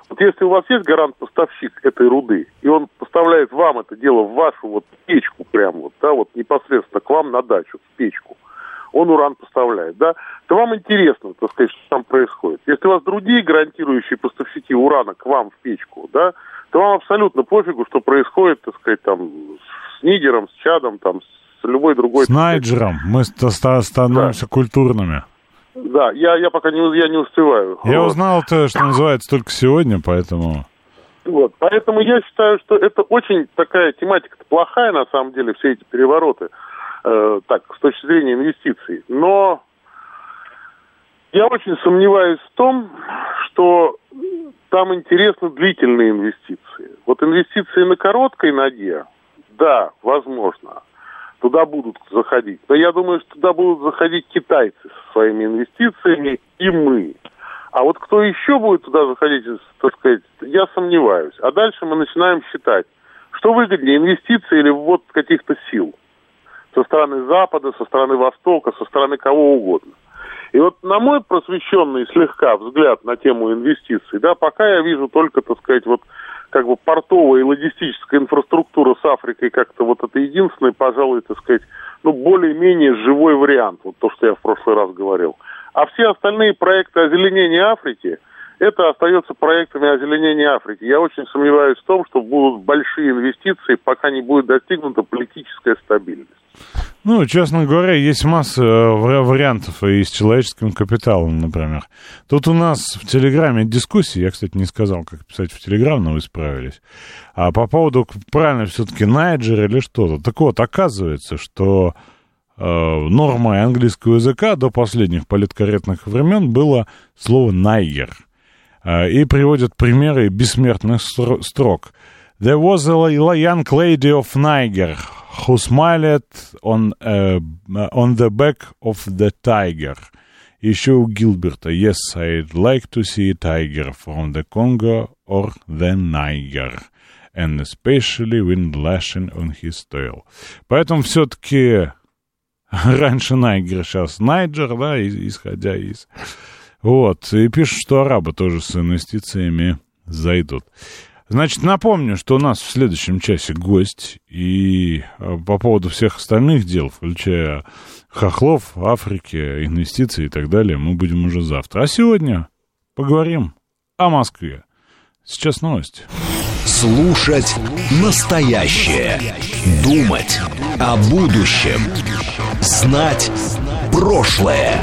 Speaker 4: Вот если у вас есть гарант-поставщик этой руды, и он поставляет вам это дело в вашу вот печку прям вот, да, вот непосредственно к вам на дачу, в печку, он уран поставляет, да, то вам интересно, так сказать, что там происходит. Если у вас другие гарантирующие поставщики урана к вам в печку, да, то вам абсолютно пофигу, что происходит, так сказать, там, с Нигером, с Чадом, там, с любой другой...
Speaker 1: С Найджером. Мы становимся да. культурными.
Speaker 4: Да, я, я пока не, я не успеваю.
Speaker 1: Я вот. узнал то, что называется, только сегодня, поэтому...
Speaker 4: Вот, поэтому я считаю, что это очень такая тематика плохая, на самом деле, все эти перевороты, э, так, с точки зрения инвестиций. Но я очень сомневаюсь в том, что там интересны длительные инвестиции. Вот инвестиции на короткой ноге, да, возможно, туда будут заходить. Но я думаю, что туда будут заходить китайцы со своими инвестициями и мы. А вот кто еще будет туда заходить, так сказать, я сомневаюсь. А дальше мы начинаем считать, что выгоднее, инвестиции или ввод каких-то сил. Со стороны Запада, со стороны Востока, со стороны кого угодно. И вот на мой просвещенный слегка взгляд на тему инвестиций, да, пока я вижу только, так сказать, вот как бы портовая и логистическая инфраструктура с Африкой как-то вот это единственный, пожалуй, так сказать, ну, более-менее живой вариант, вот то, что я в прошлый раз говорил. А все остальные проекты озеленения Африки, это остается проектами озеленения Африки. Я очень сомневаюсь в том, что будут большие инвестиции, пока не будет достигнута политическая стабильность.
Speaker 1: Ну, честно говоря, есть масса э, вариантов и с человеческим капиталом, например. Тут у нас в Телеграме дискуссии, я, кстати, не сказал, как писать в Телеграм, но вы справились. А по поводу, правильно, все-таки Найджер или что-то. Так вот, оказывается, что э, нормой английского языка до последних политкорректных времен было слово «найгер». Э, и приводят примеры бессмертных строк. There was a young lady of Niger who smiled on, uh, on the back of the tiger. Еще у Гилберта. Yes, I'd like to see a tiger from the Congo or the Niger. And especially when lashing on his tail. Поэтому все-таки раньше Найгер, сейчас Найджер, да, исходя из... Вот, и пишут, что арабы тоже с инвестициями зайдут. Значит, напомню, что у нас в следующем часе гость, и э, по поводу всех остальных дел, включая хохлов, Африки, инвестиций и так далее, мы будем уже завтра. А сегодня поговорим о Москве. Сейчас новости.
Speaker 2: Слушать настоящее. Думать о будущем. Знать прошлое.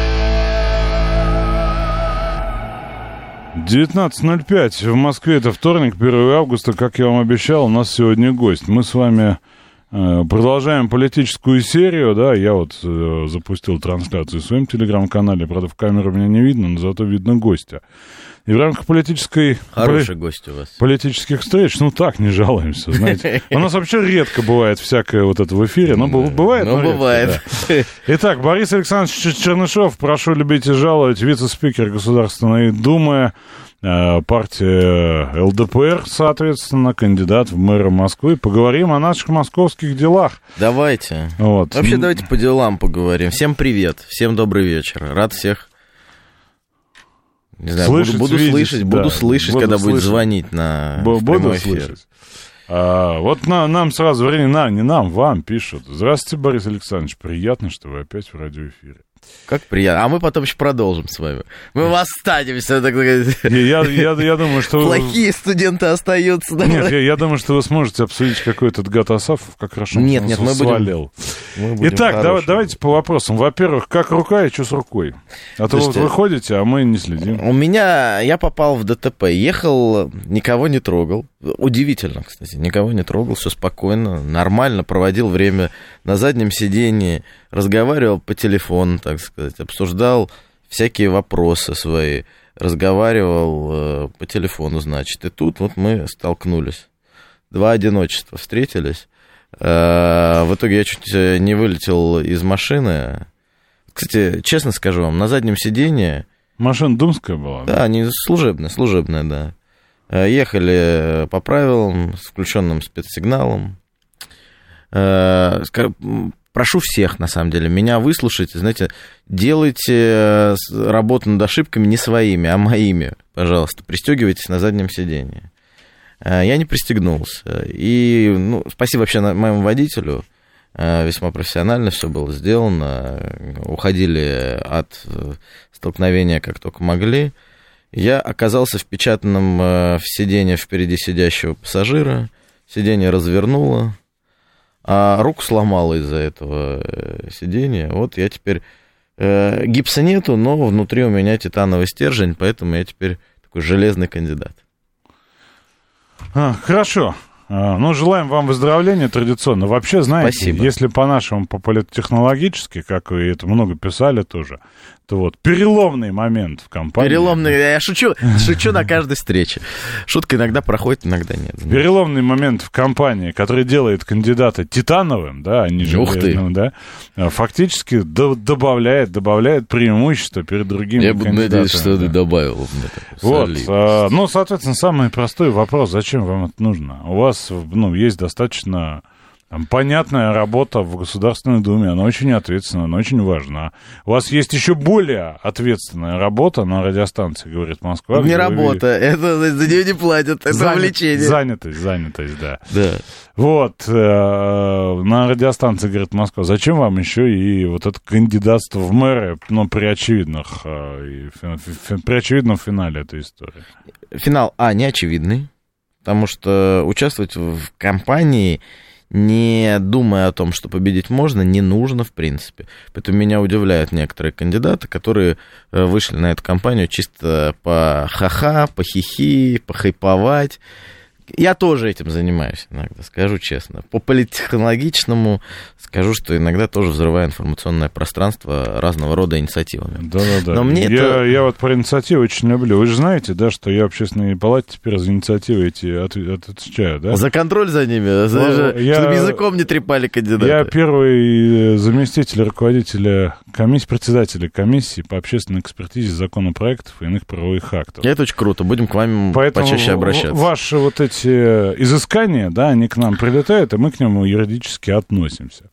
Speaker 1: 19.05 в Москве, это вторник, 1 августа, как я вам обещал, у нас сегодня гость. Мы с вами э, продолжаем политическую серию, да, я вот э, запустил трансляцию в своем телеграм-канале, правда, в камеру меня не видно, но зато видно гостя. И в рамках политической...
Speaker 5: Хороший поли... гость у вас.
Speaker 1: Политических встреч, ну так, не жалуемся, знаете. У нас вообще редко бывает всякое вот это в эфире, но бывает.
Speaker 5: Ну, бывает.
Speaker 1: Итак, Борис Александрович Чернышов, прошу любить и жаловать, вице-спикер Государственной Думы, э, партия ЛДПР, соответственно, кандидат в мэра Москвы. Поговорим о наших московских делах.
Speaker 5: Давайте. Вот. Вообще, давайте по делам поговорим. Всем привет, всем добрый вечер. Рад всех не знаю, слышать, буду, буду видеть, слышать, да, буду слышать, буду когда слышать. будет звонить на
Speaker 1: Б- Буду слышать. А, вот на, нам сразу время, на, не нам, вам пишут. Здравствуйте, Борис Александрович, приятно, что вы опять в радиоэфире.
Speaker 5: Как приятно. А мы потом еще продолжим с вами. Мы восстанемся, так сказать.
Speaker 1: Я, я, я думаю, что...
Speaker 5: Плохие студенты остаются.
Speaker 1: Да? Нет, я, я думаю, что вы сможете обсудить какой-то Гат Асафов, как хорошо
Speaker 5: нет, нет, мы
Speaker 1: свалил. Будем, мы будем Итак, давай, давайте по вопросам. Во-первых, как рука и что с рукой? А то вот вы ходите, а мы не следим.
Speaker 5: У меня... Я попал в ДТП. Ехал, никого не трогал. Удивительно, кстати. Никого не трогал, все спокойно. Нормально проводил время на заднем сидении разговаривал по телефону, так сказать, обсуждал всякие вопросы свои, разговаривал э, по телефону, значит. И тут вот мы столкнулись. Два одиночества встретились. Э, в итоге я чуть э, не вылетел из машины. Кстати, честно скажу вам, на заднем сиденье...
Speaker 1: Машина думская была?
Speaker 5: Да, не служебная, служебная, да. Э, ехали по правилам, с включенным спецсигналом. Э, прошу всех, на самом деле, меня выслушать, знаете, делайте э, работу над ошибками не своими, а моими, пожалуйста, пристегивайтесь на заднем сидении. Э, я не пристегнулся. И ну, спасибо вообще моему водителю, э, весьма профессионально все было сделано, уходили от столкновения как только могли. Я оказался впечатанным в сиденье впереди сидящего пассажира, сиденье развернуло, а руку сломала из-за этого э, сидения. Вот я теперь... Э, гипса нету, но внутри у меня титановый стержень, поэтому я теперь такой железный кандидат.
Speaker 1: А, хорошо. А, Ну, желаем вам выздоровления традиционно. Вообще, знаете,
Speaker 5: Спасибо.
Speaker 1: если по-нашему, по политтехнологически, как вы это много писали тоже, то вот переломный момент в компании.
Speaker 5: Переломный, я шучу, шучу на каждой встрече. Шутка иногда проходит, иногда нет.
Speaker 1: Переломный момент в компании, который делает кандидата титановым, да, а не железным, да, а, фактически до- добавляет, добавляет преимущество перед другими
Speaker 5: Я буду надеяться, что ты добавил.
Speaker 1: Вот, а, ну, соответственно, самый простой вопрос, зачем вам это нужно? У вас, ну, есть достаточно понятная работа в Государственной Думе, она очень ответственная, она очень важна. У вас есть еще более ответственная работа на радиостанции, говорит Москва.
Speaker 5: Не
Speaker 1: где вы
Speaker 5: работа, это за нее не платят, это
Speaker 1: Занят-
Speaker 5: увлечение.
Speaker 1: Занятость, занятость, да.
Speaker 5: Да.
Speaker 1: Вот, э, на радиостанции, говорит Москва, зачем вам еще и вот это кандидатство в мэры, ну, при очевидных, э, и фи- фи- при очевидном финале этой истории?
Speaker 5: Финал, а, не очевидный, потому что участвовать в кампании, не думая о том, что победить можно, не нужно, в принципе. Поэтому меня удивляют некоторые кандидаты, которые э, вышли на эту кампанию чисто по ха-ха, по хихи, похайповать. Я тоже этим занимаюсь иногда, скажу честно. По политтехнологичному скажу, что иногда тоже взрываю информационное пространство разного рода инициативами.
Speaker 1: Да-да-да.
Speaker 5: Но мне
Speaker 1: я,
Speaker 5: это-
Speaker 1: я вот про инициативы очень люблю. Вы же знаете, да, что я в общественной палате теперь за инициативы эти от- от- отвечаю, да?
Speaker 5: За контроль за ними, за-
Speaker 1: Ну,
Speaker 5: же-
Speaker 1: я-
Speaker 5: чтобы языком не трепали кандидаты.
Speaker 1: Я первый э, заместитель руководителя комиссии, председателя комиссии по общественной экспертизе законопроектов и иных правовых актов.
Speaker 5: Это очень круто, будем к вам
Speaker 1: Поэтому
Speaker 5: почаще обращаться.
Speaker 1: ваши вот эти изыскания, да, они к нам прилетают, и мы к нему юридически относимся.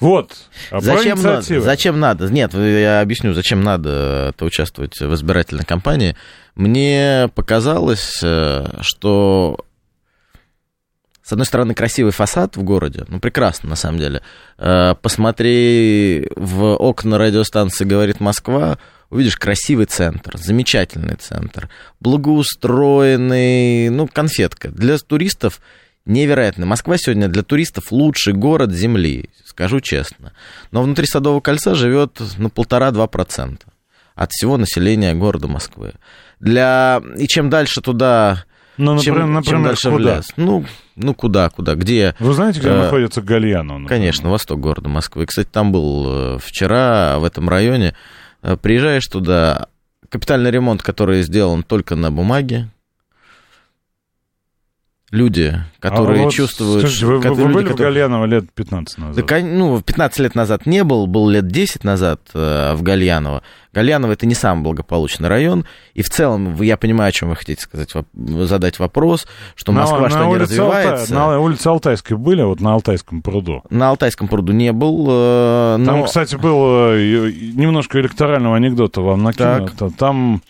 Speaker 1: Вот. А
Speaker 5: Зачем надо? Зачем надо? Нет, я объясню, зачем надо это участвовать в избирательной кампании. Мне показалось, э, что с одной стороны, красивый фасад в городе, ну, прекрасно, на самом деле. Э, Посмотри в окна радиостанции «Говорит Москва», увидишь красивый центр, замечательный центр, благоустроенный, ну, конфетка. Для туристов невероятно. Москва сегодня для туристов лучший город Земли, скажу честно. Но внутри Садового кольца живет на полтора-два процента от всего населения города Москвы. Для... И чем дальше туда,
Speaker 1: Ну,
Speaker 5: чем,
Speaker 1: например,
Speaker 5: чем
Speaker 1: например,
Speaker 5: дальше в
Speaker 1: куда?
Speaker 5: лес. Ну, ну, куда, куда, где...
Speaker 1: Вы знаете, где
Speaker 5: Э,
Speaker 1: находится Гальянов? например?
Speaker 5: Конечно, восток города Москвы. Кстати, там был э, вчера, в этом районе. Приезжаешь туда, капитальный ремонт, который сделан только на бумаге. Люди, которые
Speaker 1: А вот,
Speaker 5: чувствуют...
Speaker 1: Слушайте, вы,
Speaker 5: ко-
Speaker 1: вы
Speaker 5: люди,
Speaker 1: были в
Speaker 5: которые-
Speaker 1: Гальяново лет 15 назад?
Speaker 5: Да, ну, 15 лет назад не был, был лет 10 назад э, в Гальяново. Гальяново это не самый благополучный район, и в целом я понимаю, о чем вы хотите сказать, задать вопрос, что
Speaker 1: На-
Speaker 5: Москва
Speaker 1: на
Speaker 5: что не
Speaker 1: улице Алтай-
Speaker 5: развивается.
Speaker 1: на улице Алтайской были, вот на Алтайском пруду?
Speaker 5: На Алтайском пруду не был, э, но...
Speaker 1: Там, кстати, был э, немножко электорального анекдота вам накину.
Speaker 5: Так.
Speaker 1: Там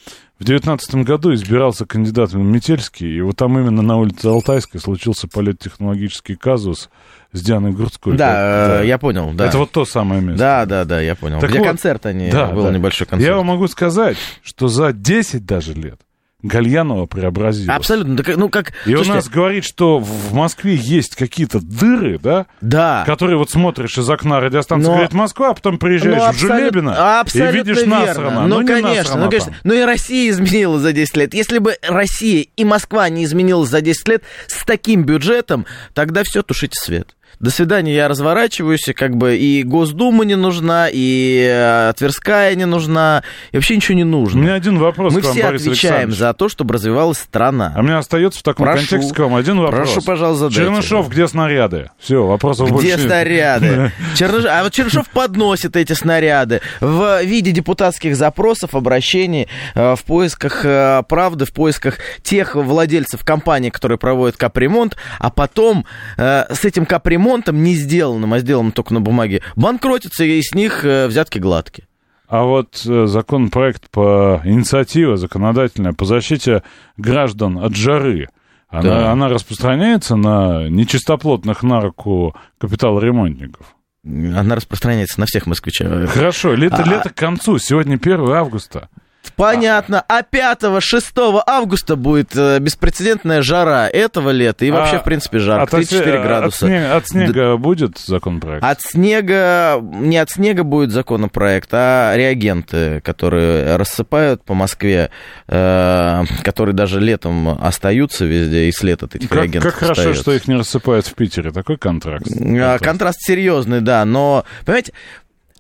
Speaker 1: в девятнадцатом году избирался кандидат Метельский, и вот там именно на улице Алтайской случился политтехнологический казус с Дианой Гурцкой.
Speaker 5: Да, э, я понял, да.
Speaker 1: Это вот то самое место.
Speaker 5: Да, да, да, я понял.
Speaker 1: Так
Speaker 5: Где
Speaker 1: вот,
Speaker 5: концерт они,
Speaker 1: да,
Speaker 5: был
Speaker 1: да.
Speaker 5: небольшой концерт.
Speaker 1: Я вам могу сказать, что за 10 даже лет Гальянова преобразилась.
Speaker 5: Абсолютно, так, ну как...
Speaker 1: И у
Speaker 5: слушайте,
Speaker 1: нас говорит, что в Москве есть какие-то дыры, да,
Speaker 5: Да.
Speaker 1: которые вот смотришь из окна радиостанции,
Speaker 5: Но-
Speaker 1: говорит Москва, а потом приезжаешь
Speaker 5: Ну,
Speaker 1: в Жулебино
Speaker 5: абсолютно-
Speaker 1: и видишь
Speaker 5: верно.
Speaker 1: насрано.
Speaker 5: Ну,
Speaker 1: не
Speaker 5: конечно,
Speaker 1: насрано
Speaker 5: ну, конечно.
Speaker 1: там.
Speaker 5: Ну, и Россия изменила за 10 лет. Если бы Россия и Москва не изменилась за 10 лет с таким бюджетом, тогда все, тушите свет. До свидания, я разворачиваюсь, и как бы и Госдума не нужна, и э, Тверская не нужна, и вообще ничего не
Speaker 1: У
Speaker 5: нужно.
Speaker 1: меня один вопрос
Speaker 5: Мы
Speaker 1: к вам,
Speaker 5: все
Speaker 1: Борис
Speaker 5: отвечаем за то, чтобы развивалась страна.
Speaker 1: А мне остается в таком
Speaker 5: Прошу.
Speaker 1: контексте к вам один вопрос.
Speaker 5: Прошу, пожалуйста, задайте.
Speaker 1: Чернышов, где снаряды? Все, вопросов больше
Speaker 5: Где снаряды? Черныш- А вот Чернышов подносит эти снаряды в виде депутатских запросов, обращений э, в поисках э, правды, в поисках тех владельцев компании, которые проводят капремонт, а потом с этим капремонтом не сделанным, а сделанным только на бумаге, банкротятся, и с них э, взятки гладкие.
Speaker 1: А вот э, законопроект по инициатива законодательная по защите граждан от жары, она,
Speaker 5: Да.
Speaker 1: она распространяется на нечистоплотных на руку капиталоремонтников?
Speaker 5: Она распространяется на всех москвичей.
Speaker 1: Хорошо, лето,
Speaker 5: А-
Speaker 1: лето к концу, сегодня 1 августа.
Speaker 5: Понятно. А 5-6 августа будет э, беспрецедентная жара этого лета. И вообще,
Speaker 1: А
Speaker 5: в принципе, жарко.
Speaker 1: От,
Speaker 5: 34
Speaker 1: от
Speaker 5: градуса.
Speaker 1: снега, от снега будет законопроект?
Speaker 5: От снега, не от снега будет законопроект, а реагенты, которые рассыпают по Москве, э, которые даже летом остаются везде, и след от этих
Speaker 1: как,
Speaker 5: реагентов
Speaker 1: как хорошо,
Speaker 5: остается.
Speaker 1: что их не рассыпают в Питере. Такой контракт.
Speaker 5: А, Контраст серьезный, да, но, понимаете,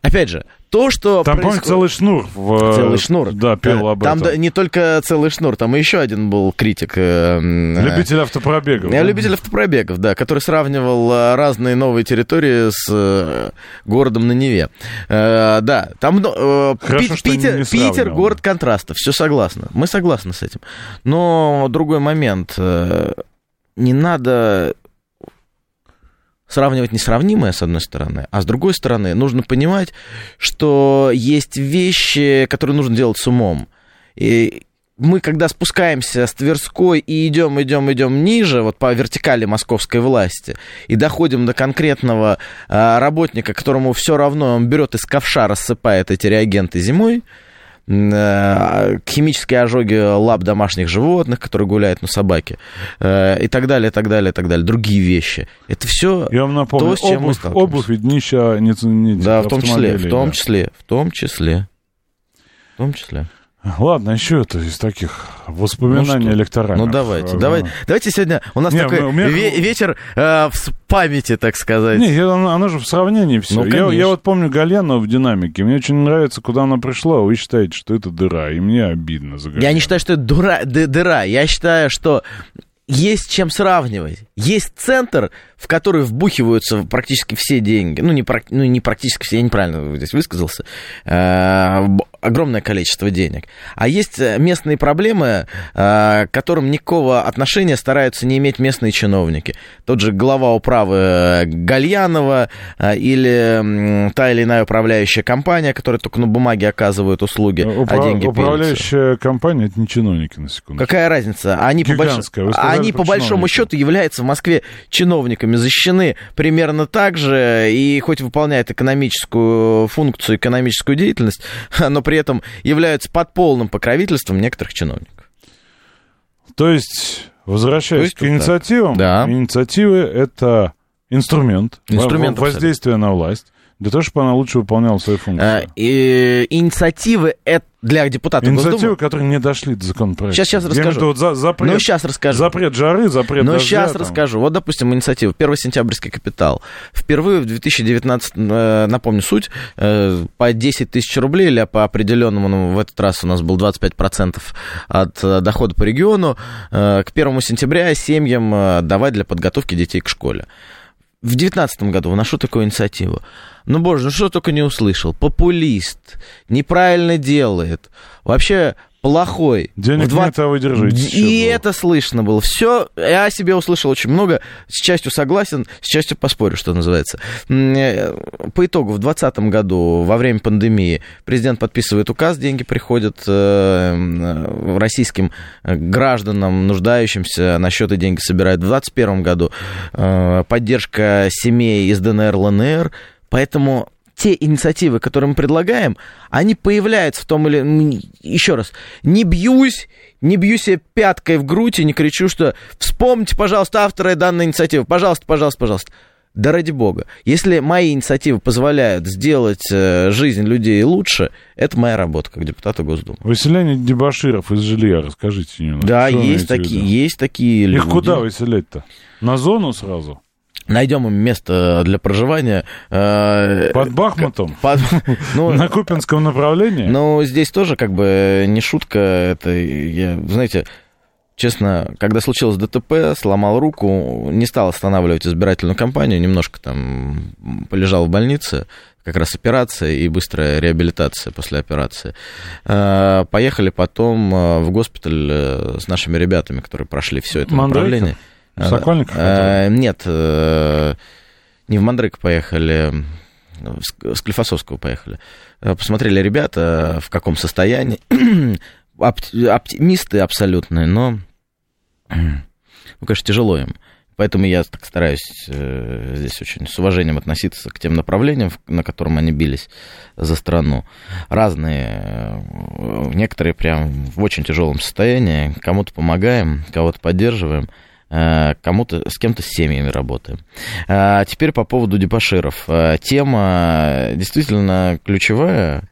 Speaker 5: опять же, то, что
Speaker 1: Там, помню,
Speaker 5: происходит-
Speaker 1: целый шнур. В,
Speaker 5: Целый шнур.
Speaker 1: Да, пел
Speaker 5: Э,
Speaker 1: об
Speaker 5: Там
Speaker 1: этом.
Speaker 5: да, не только целый шнур, там и еще один был критик. э, э,
Speaker 1: Любитель автопробегов.
Speaker 5: Я
Speaker 1: да?
Speaker 5: любитель автопробегов, да, который сравнивал э, разные новые территории с э, городом на Неве. Э, да, там ну, э,
Speaker 1: Хорошо,
Speaker 5: Пит- Питер. Питер город контрастов, все согласны. Мы согласны с этим. Но другой момент. э, Не надо сравнивать несравнимое, с одной стороны, а с другой стороны, нужно понимать, что есть вещи, которые нужно делать с умом. И мы, когда спускаемся с Тверской и идем, идем, идем ниже, вот по вертикали московской власти, и доходим до конкретного а, работника, которому все равно он берет из ковша, рассыпает эти реагенты зимой, химические ожоги лап домашних животных, которые гуляют на собаке, э, и так далее, и так далее, и так далее. Другие вещи. Это все
Speaker 1: Я вам напомню,
Speaker 5: то, с чем мы
Speaker 1: обувь,
Speaker 5: сталкиваемся.
Speaker 1: обувь ведь днища не, не
Speaker 5: Да, в том числе, в том числе, в том числе, в том числе.
Speaker 1: Ладно, еще это из таких воспоминаний
Speaker 5: Ну
Speaker 1: электоральных.
Speaker 5: Ну давайте,
Speaker 1: Ага.
Speaker 5: давай, давайте сегодня у нас
Speaker 1: Не,
Speaker 5: такой
Speaker 1: у меня-
Speaker 5: ве- вечер э, в памяти, так сказать.
Speaker 1: Не, я- оно, оно же в сравнении все.
Speaker 5: Ну,
Speaker 1: я,
Speaker 5: конечно.
Speaker 1: я вот помню Гальянова в динамике. Мне очень нравится, куда она пришла. Вы считаете, что это дыра, и мне обидно за
Speaker 5: Я
Speaker 1: Гальянова.
Speaker 5: не считаю, что это дура, ды- дыра. Я считаю, что есть чем сравнивать. Есть центр, в который вбухиваются практически все деньги. Ну, не, ну, не практически все, я неправильно здесь высказался. Э, огромное количество денег. А есть э, местные проблемы, э, к которым никакого отношения стараются не иметь местные чиновники. Тот же глава управы э, Гальянова или та или иная управляющая компания, которая только на бумаге оказывает услуги,
Speaker 1: Упра-
Speaker 5: а деньги пилятся.
Speaker 1: Управляющая компания, это не чиновники, на секунду.
Speaker 5: Какая разница? Они, по, больш- они по большому счету являются в Москве чиновниками, защищены примерно так же, и хоть выполняют экономическую функцию, экономическую деятельность, но при этом являются под полным покровительством некоторых чиновников.
Speaker 1: То есть, возвращаясь
Speaker 5: То есть
Speaker 1: к инициативам,
Speaker 5: Да.
Speaker 1: инициативы — это инструмент,
Speaker 5: Инструмент,
Speaker 1: во- воздействия на власть, для того, чтобы она лучше выполняла свои функции.
Speaker 5: А, и инициативы это для депутатов
Speaker 1: Инициативы,
Speaker 5: Госдумы.
Speaker 1: которые не дошли до законопроекта. Имею в
Speaker 5: расскажу.
Speaker 1: вот за- запрет,
Speaker 5: Ну, сейчас расскажу.
Speaker 1: запрет жары, запрет
Speaker 5: Ну,
Speaker 1: дождя,
Speaker 5: сейчас
Speaker 1: там.
Speaker 5: расскажу. Вот, допустим, инициатива. Первый сентябрьский капитал. Впервые в 2019, э, напомню суть, э, по 10 тысяч рублей или по определенному, ну, в этот раз у нас был 25% от дохода по региону, к 1 сентября семьям давать для подготовки детей к школе. В 2019 году вношу такую инициативу. Ну, боже, ну что только не услышал. Популист, неправильно делает. Вообще плохой.
Speaker 1: Денег
Speaker 5: В два-
Speaker 1: нет, а вы держитесь.
Speaker 5: и это слышно было. Все, я о себе услышал очень много. С частью согласен, с частью поспорю, что называется. Э, По итогу, в 2020 году, во время пандемии, президент подписывает указ, деньги приходят э, э, российским гражданам, нуждающимся, на счеты деньги собирают. В 2021 году э, поддержка семей из ДНР, ЛНР. Поэтому те инициативы, которые мы предлагаем, они появляются в том или... Еще раз, не бьюсь, не бью себе пяткой в грудь и не кричу, что вспомните, пожалуйста, автора данной инициативы, пожалуйста, пожалуйста, пожалуйста. Да ради бога. Если мои инициативы позволяют сделать э, жизнь людей лучше, это моя работа как депутата Госдумы.
Speaker 1: Выселение дебаширов из жилья, расскажите немного.
Speaker 5: Да, есть такие, есть такие люди.
Speaker 1: Их куда выселять-то? На зону сразу?
Speaker 5: Найдем им место для проживания. э,
Speaker 1: Под Бахмутом?
Speaker 5: под- ну,
Speaker 1: На Купинском направлении?
Speaker 5: Ну, здесь тоже как бы не шутка. Это, я, знаете, честно, когда случилось ДТП, сломал руку, не стал останавливать избирательную кампанию, немножко там полежал в больнице, как раз операция и быстрая реабилитация после операции. Э, Поехали потом э, в госпиталь с нашими ребятами, которые прошли все это
Speaker 1: Мандрейка?
Speaker 5: направление.
Speaker 1: В Сокольниках
Speaker 5: Э, Нет, э, не в Мандрейк поехали, с Склифосовского поехали. Э, Посмотрели ребята, в каком состоянии. Опти- Оптимисты абсолютные, но, ну, конечно, тяжело им. Поэтому я так стараюсь э, здесь очень с уважением относиться к тем направлениям, на котором они бились за страну. Разные, э, некоторые прям в очень тяжелом состоянии. Кому-то помогаем, кого-то поддерживаем, э, кому-то с кем-то с семьями работаем. А теперь по поводу дебаширов. Э, Тема действительно ключевая,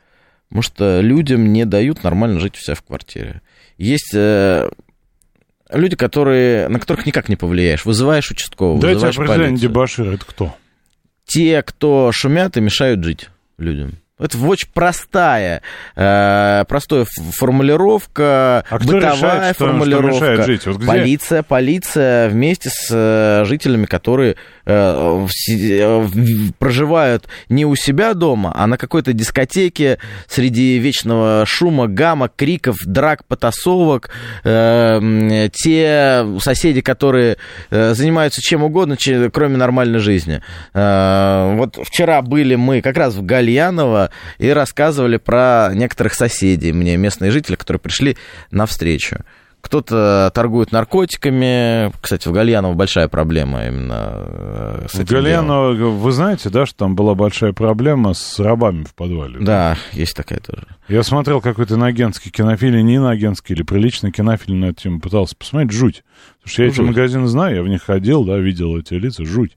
Speaker 5: потому что людям не дают нормально жить у себя в квартире. Есть э, люди, которые, на которых никак не повлияешь. Вызываешь участкового,
Speaker 1: Дайте
Speaker 5: вызываешь
Speaker 1: определение
Speaker 5: полицию.
Speaker 1: дебашира. Это кто?
Speaker 5: Те, кто шумят и мешают жить людям. Это очень простая, э, простая формулировка,
Speaker 1: А кто
Speaker 5: бытовая
Speaker 1: решает, что- что
Speaker 5: формулировка.
Speaker 1: мешает жить? Вот где-
Speaker 5: Полиция, полиция вместе с э, жителями, которые проживают не у себя дома, а на какой-то дискотеке среди вечного шума, гамма, криков, драк, потасовок. Э, те соседи, которые э, занимаются чем угодно, кроме нормальной жизни. Э, вот вчера были мы как раз в Гальяново и рассказывали про некоторых соседей мне, местные жители, которые пришли навстречу. Кто-то торгует наркотиками. Кстати, в Гальяново большая проблема именно э, с
Speaker 1: В
Speaker 5: этим делом.
Speaker 1: Вы знаете, да, что там была большая проблема с рабами в подвале?
Speaker 5: Да, есть такая тоже.
Speaker 1: Я смотрел какой-то иногентский кинофильм, не иногентский, или приличный кинофильм на эту тему, пытался посмотреть, жуть. Потому что я эти
Speaker 5: Жуть.
Speaker 1: магазины знаю, я в них ходил, да, видел эти лица, жуть.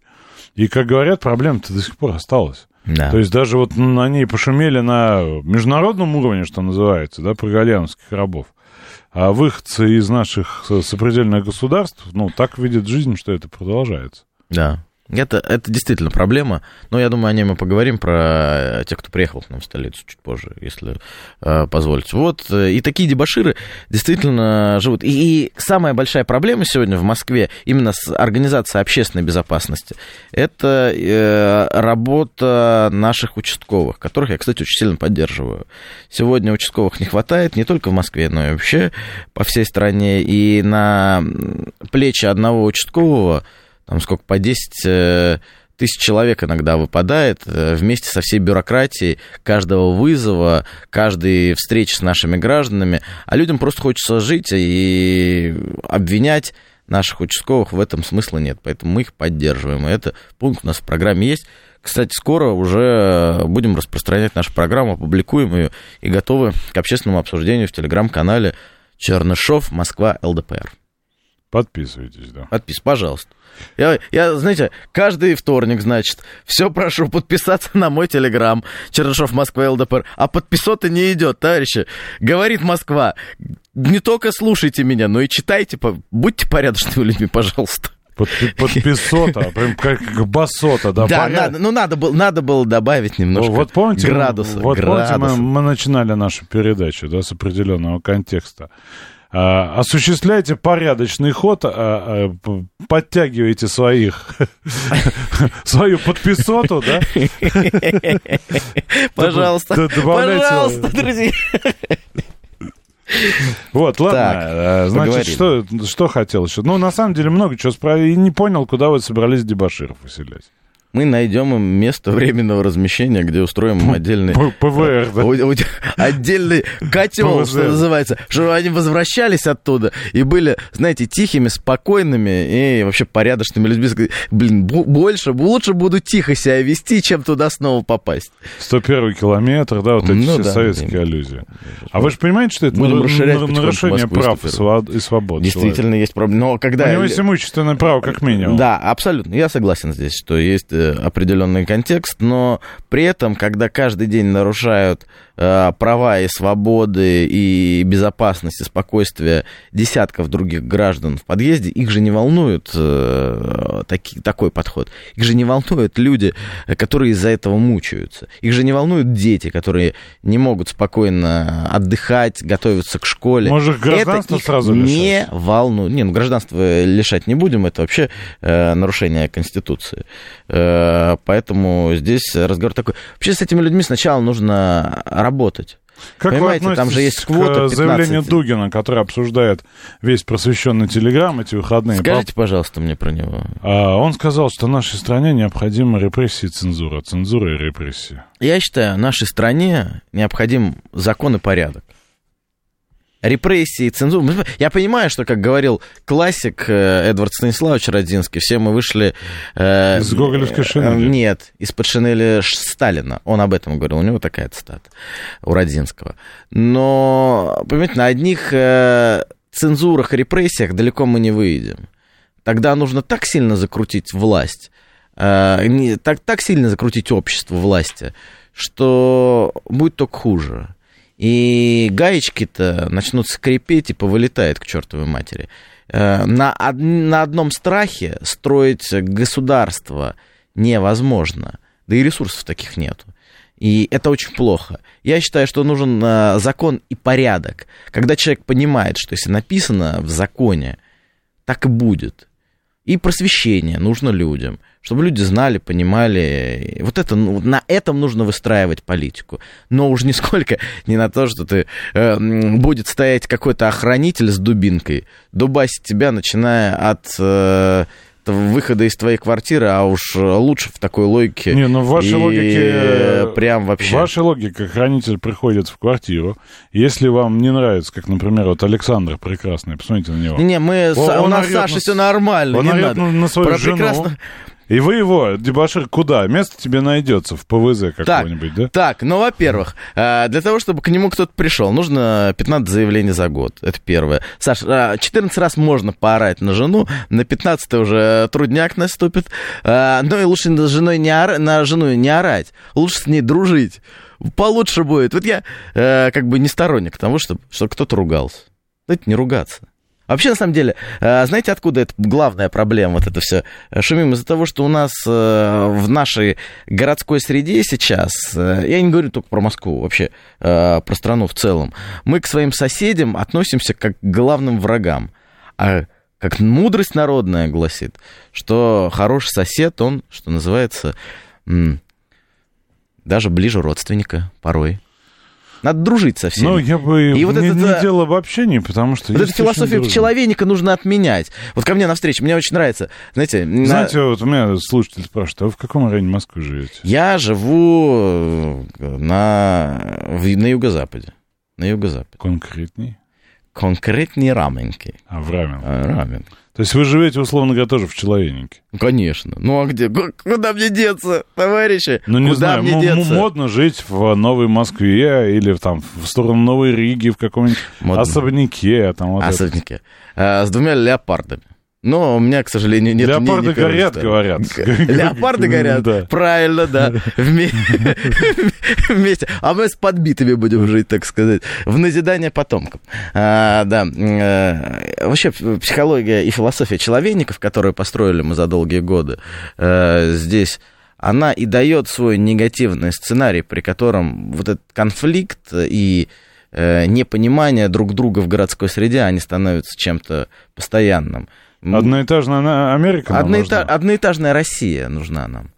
Speaker 1: И, как говорят, проблема-то до сих пор осталась.
Speaker 5: Да.
Speaker 1: То есть даже вот ну, они пошумели на международном уровне, что называется, да, про гальяновских рабов. А выходцы из наших с- сопредельных государств, ну, так видят жизнь, что это продолжается.
Speaker 5: Да. Это, это действительно проблема, но я думаю, о ней мы поговорим про тех, кто приехал к нам в столицу чуть позже, если э, позволите. Вот, э, и такие дебаширы действительно живут. И, и самая большая проблема сегодня в Москве именно с организацией общественной безопасности, это э, работа наших участковых, которых я, кстати, очень сильно поддерживаю. Сегодня участковых не хватает не только в Москве, но и вообще по всей стране, и на плечи одного участкового там сколько, по 10 э, тысяч человек иногда выпадает э, вместе со всей бюрократией каждого вызова, каждой встречи с нашими гражданами. А людям просто хочется жить и обвинять наших участковых в этом смысла нет. Поэтому мы их поддерживаем. И это пункт у нас в программе есть. Кстати, скоро уже будем распространять нашу программу, опубликуем ее и готовы к общественному обсуждению в телеграм-канале Чернышов, Москва, ЛДПР.
Speaker 1: Подписывайтесь, да.
Speaker 5: Подпись, пожалуйста. Я, я, знаете, каждый вторник, значит, все прошу подписаться на мой телеграм, Чернышов Москва ЛДПР, а подписота не идет, товарищи. Говорит Москва, не только слушайте меня, но и читайте, будьте порядочными людьми, пожалуйста.
Speaker 1: Подпи- Подписота, прям как басота, да,
Speaker 5: Да, надо, ну надо было, надо было добавить немножко
Speaker 1: вот помните,
Speaker 5: градуса.
Speaker 1: вот помните, мы,
Speaker 5: градуса.
Speaker 1: мы начинали нашу передачу, да, с определенного контекста. А, осуществляйте порядочный ход, а, п- подтягивайте своих, свою подписоту, да?
Speaker 5: Пожалуйста, пожалуйста, друзья.
Speaker 1: Вот, ладно,
Speaker 5: Так,
Speaker 1: значит, что, что хотел еще? Ну, на самом деле, много чего справили, и не понял, куда вы собрались дебаширов выселять.
Speaker 5: Мы найдем им место временного размещения, где устроим им отдельный...
Speaker 1: ПВР, да?
Speaker 5: У- у- Отдельный котел, что называется, чтобы они возвращались оттуда и были, знаете, тихими, спокойными и вообще порядочными людьми. Блин, больше, лучше буду тихо себя вести, чем туда снова попасть.
Speaker 1: 101 километр, да, вот эти
Speaker 5: Ну
Speaker 1: все
Speaker 5: да,
Speaker 1: советские
Speaker 5: да.
Speaker 1: аллюзии. А вы же понимаете, что это
Speaker 5: Будем
Speaker 1: нарушение прав и,
Speaker 5: 101.
Speaker 1: свобод,
Speaker 5: Действительно есть проблема. Но когда...
Speaker 1: У него есть имущественное право, как минимум.
Speaker 5: Да, абсолютно. Я согласен здесь, что есть э, определенный контекст, но при этом, когда каждый день нарушают э, права и свободы и безопасность и спокойствие десятков других граждан в подъезде, их же не волнует э, таки- такой подход. Их же не волнуют люди, э, которые из-за этого мучаются. Их же не волнуют дети, которые не могут спокойно отдыхать, готовиться к школе.
Speaker 1: Может, гражданство
Speaker 5: это их
Speaker 1: сразу
Speaker 5: не
Speaker 1: лишать?
Speaker 5: волнует. Не, ну гражданство лишать не будем, это вообще э, нарушение Конституции. Э, поэтому здесь разговор такой. Вообще с этими людьми сначала нужно работать.
Speaker 1: Как
Speaker 5: Понимаете,
Speaker 1: вы
Speaker 5: там же есть квота
Speaker 1: к
Speaker 5: 15.
Speaker 1: заявлению Дугина, который обсуждает весь просвещенный телеграм эти выходные?
Speaker 5: Скажите, пожалуйста, мне про него.
Speaker 1: А, Он сказал, что нашей стране необходима репрессия и цензура. Цензура и репрессия.
Speaker 5: Я считаю, нашей стране необходим закон и порядок. Репрессии, цензура. Я понимаю, что, как говорил классик э, Эдвард Станиславович Родинский, все мы вышли...
Speaker 1: Э, из гоголевской э, шинели?
Speaker 5: Нет, из-под шинели Сталина. Он об этом говорил, у него такая цитата у Родинского. Но, понимаете, на одних э, цензурах и репрессиях далеко мы не выйдем. Тогда нужно так сильно закрутить власть, э, не, так, так сильно закрутить общество власти, что будет только хуже. И гаечки-то начнут скрипеть и повылетает к чертовой матери. Э, на, на одном страхе строить государство невозможно. Да и ресурсов таких нету. И это очень плохо. Я считаю, что нужен э, закон и порядок. Когда человек понимает, что если написано в законе, так и будет. И просвещение нужно людям, чтобы люди знали, понимали. Вот это, ну, на этом нужно выстраивать политику. Но уж нисколько не на то, что ты э, будет стоять какой-то охранитель с дубинкой, дубасить тебя, начиная от э, выхода из твоей квартиры, а уж лучше в такой логике.
Speaker 1: Не, ну в вашей и логике...
Speaker 5: Прям вообще...
Speaker 1: В вашей логике хранитель приходит в квартиру. Если вам не нравится, как, например, вот Александр прекрасный, посмотрите на него.
Speaker 5: Не, мы... Он, у нас Саша на... все нормально,
Speaker 1: он
Speaker 5: не
Speaker 1: надо. На, на свою Про жену. Прекрасно... И вы его, дебашир, куда? Место тебе найдется в ПВЗ какого-нибудь,
Speaker 5: да? Так, ну, во-первых, э, для того, чтобы к нему кто-то пришел, нужно 15 заявлений за год. Это первое. Саш, 14 э, раз можно поорать на жену, на 15 уже трудняк наступит. Э, ну и лучше на, женой не ора... на жену не орать, лучше с ней дружить. Получше будет. Вот я как бы не сторонник того, чтобы, чтобы кто-то ругался. Давайте не ругаться. Вообще, на самом деле, э, знаете, откуда это главная проблема, вот это все? Шумим из-за того, что у нас э, в нашей городской среде сейчас, э, я не говорю только про Москву, вообще про страну в целом, мы к своим соседям относимся как к главным врагам. А как мудрость народная гласит, что хороший сосед, он, что называется, даже ближе родственника порой. Надо дружить со всеми.
Speaker 1: Ну, я бы и вот не, это, не дело в общении, потому что...
Speaker 5: Вот эту философию человека нужно отменять. Вот ко мне на встречу, мне очень нравится, знаете...
Speaker 1: Знаете,
Speaker 5: на...
Speaker 1: вот у меня слушатель спрашивает, а вы в каком районе Москвы живете?
Speaker 5: Я живу э, на, на юго-западе. На юго-западе.
Speaker 1: Конкретней?
Speaker 5: Конкретнее Раменки.
Speaker 1: А, в Рамен.
Speaker 5: А, Рамен.
Speaker 1: То есть вы живете, условно говоря, тоже в Человейнике?
Speaker 5: Конечно. Ну а где? Куда мне деться, товарищи?
Speaker 1: Ну не
Speaker 5: Куда
Speaker 1: знаю,
Speaker 5: мне деться?
Speaker 1: модно жить в Новой Москве или там в сторону Новой Риги в каком-нибудь особняке. Там,
Speaker 5: вот особняке. А, с двумя леопардами. Но у меня, к сожалению, нет...
Speaker 1: Леопарды не, не горят, говорят.
Speaker 5: Леопарды горят, да. правильно, да. Вместе. А мы с подбитыми будем жить, так сказать, в назидание потомкам. А, да. Э, вообще, психология и философия человейников, которую построили мы за долгие годы, э, здесь она и дает свой негативный сценарий, при котором вот этот конфликт и э, непонимание друг друга в городской среде, они становятся чем-то постоянным.
Speaker 1: Одноэтажная Америка
Speaker 5: Одноэта... Одноэтажная Россия нужна нам.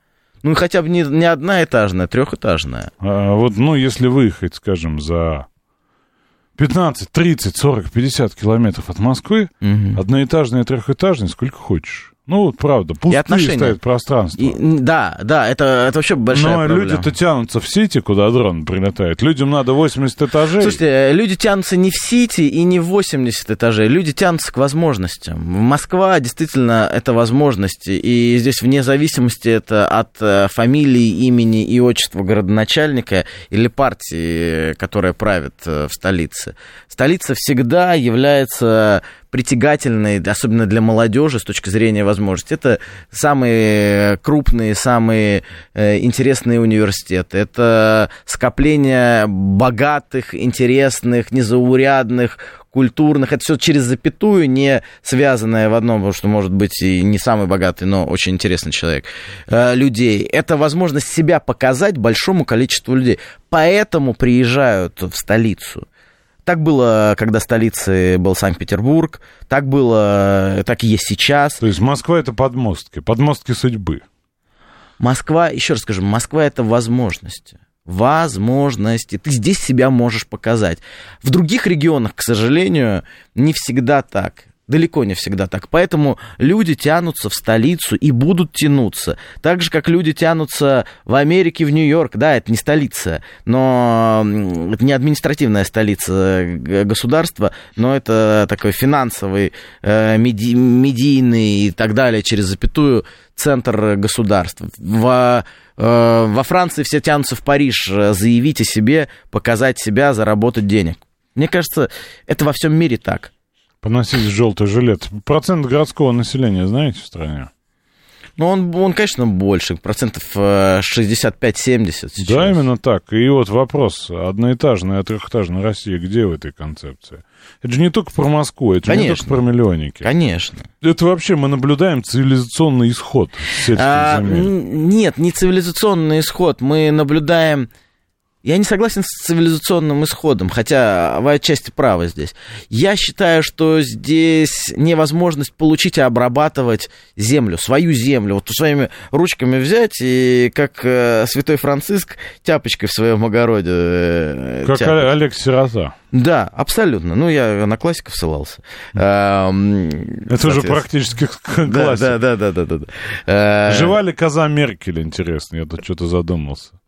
Speaker 5: Ну, хотя бы не, не одноэтажная, трехэтажная.
Speaker 1: А, вот, ну, если выехать, скажем, за 15, 30, 40, 50 километров от Москвы, угу. одноэтажная, трехэтажная, сколько хочешь. Ну, вот правда, пустые отношения. стоят пространства. И,
Speaker 5: да, да, это, это вообще большая
Speaker 1: Но
Speaker 5: проблема.
Speaker 1: люди-то тянутся в Сити, куда дрон прилетает. Людям надо 80 этажей.
Speaker 5: Слушайте, люди тянутся не в Сити и не в 80 этажей. Люди тянутся к возможностям. Москва действительно это возможности. И здесь вне зависимости это от э, фамилии, имени и отчества городоначальника или партии, которая правит э, в столице. Столица всегда является притягательной, особенно для молодежи с точки зрения возможностей. Это самые крупные, самые э, интересные университеты. Это скопление богатых, интересных, незаурядных, культурных, это все через запятую, не связанное в одном, потому что может быть и не самый богатый, но очень интересный человек, э, людей. Это возможность себя показать большому количеству людей. Поэтому приезжают в столицу. Так было, когда столицей был Санкт-Петербург, так было, так и есть сейчас.
Speaker 1: То есть Москва это подмостки, подмостки судьбы.
Speaker 5: Москва, еще раз скажу, Москва это возможности. Возможности. Ты здесь себя можешь показать. В других регионах, к сожалению, не всегда так. Далеко не всегда так. Поэтому люди тянутся в столицу и будут тянуться. Так же, как люди тянутся в Америке, в Нью-Йорк. Да, это не столица, но это не административная столица государства, но это такой финансовый, э, меди, медийный и так далее, через запятую, центр государства. В, э, во Франции все тянутся в Париж э, заявить о себе, показать себя, заработать денег. Мне кажется, это во всем мире так.
Speaker 1: Поносить желтый жилет. Процент городского населения знаете в стране?
Speaker 5: Ну, он, он, конечно, больше, процентов 65-70 сейчас.
Speaker 1: Да, именно так. И вот вопрос, одноэтажная, трехэтажная Россия, где в этой концепции? Это же не только про Москву, это же не только про миллионники.
Speaker 5: Конечно.
Speaker 1: Это вообще мы наблюдаем цивилизационный исход сельских
Speaker 5: а, Нет, не цивилизационный исход. Мы наблюдаем я не согласен с цивилизационным исходом, хотя вы отчасти правы здесь. Я считаю, что здесь невозможность получить и обрабатывать землю, свою землю, вот своими ручками взять и как э, святой Франциск тяпочкой в своем огороде. Э,
Speaker 1: как тяпать. Олег Сирота.
Speaker 5: Да, абсолютно. Ну, я на классиков ссылался. Это
Speaker 1: уже практически классик.
Speaker 5: Да, да, да, да, да. да.
Speaker 1: Жива ли коза Меркель, интересно? Я тут что-то задумался.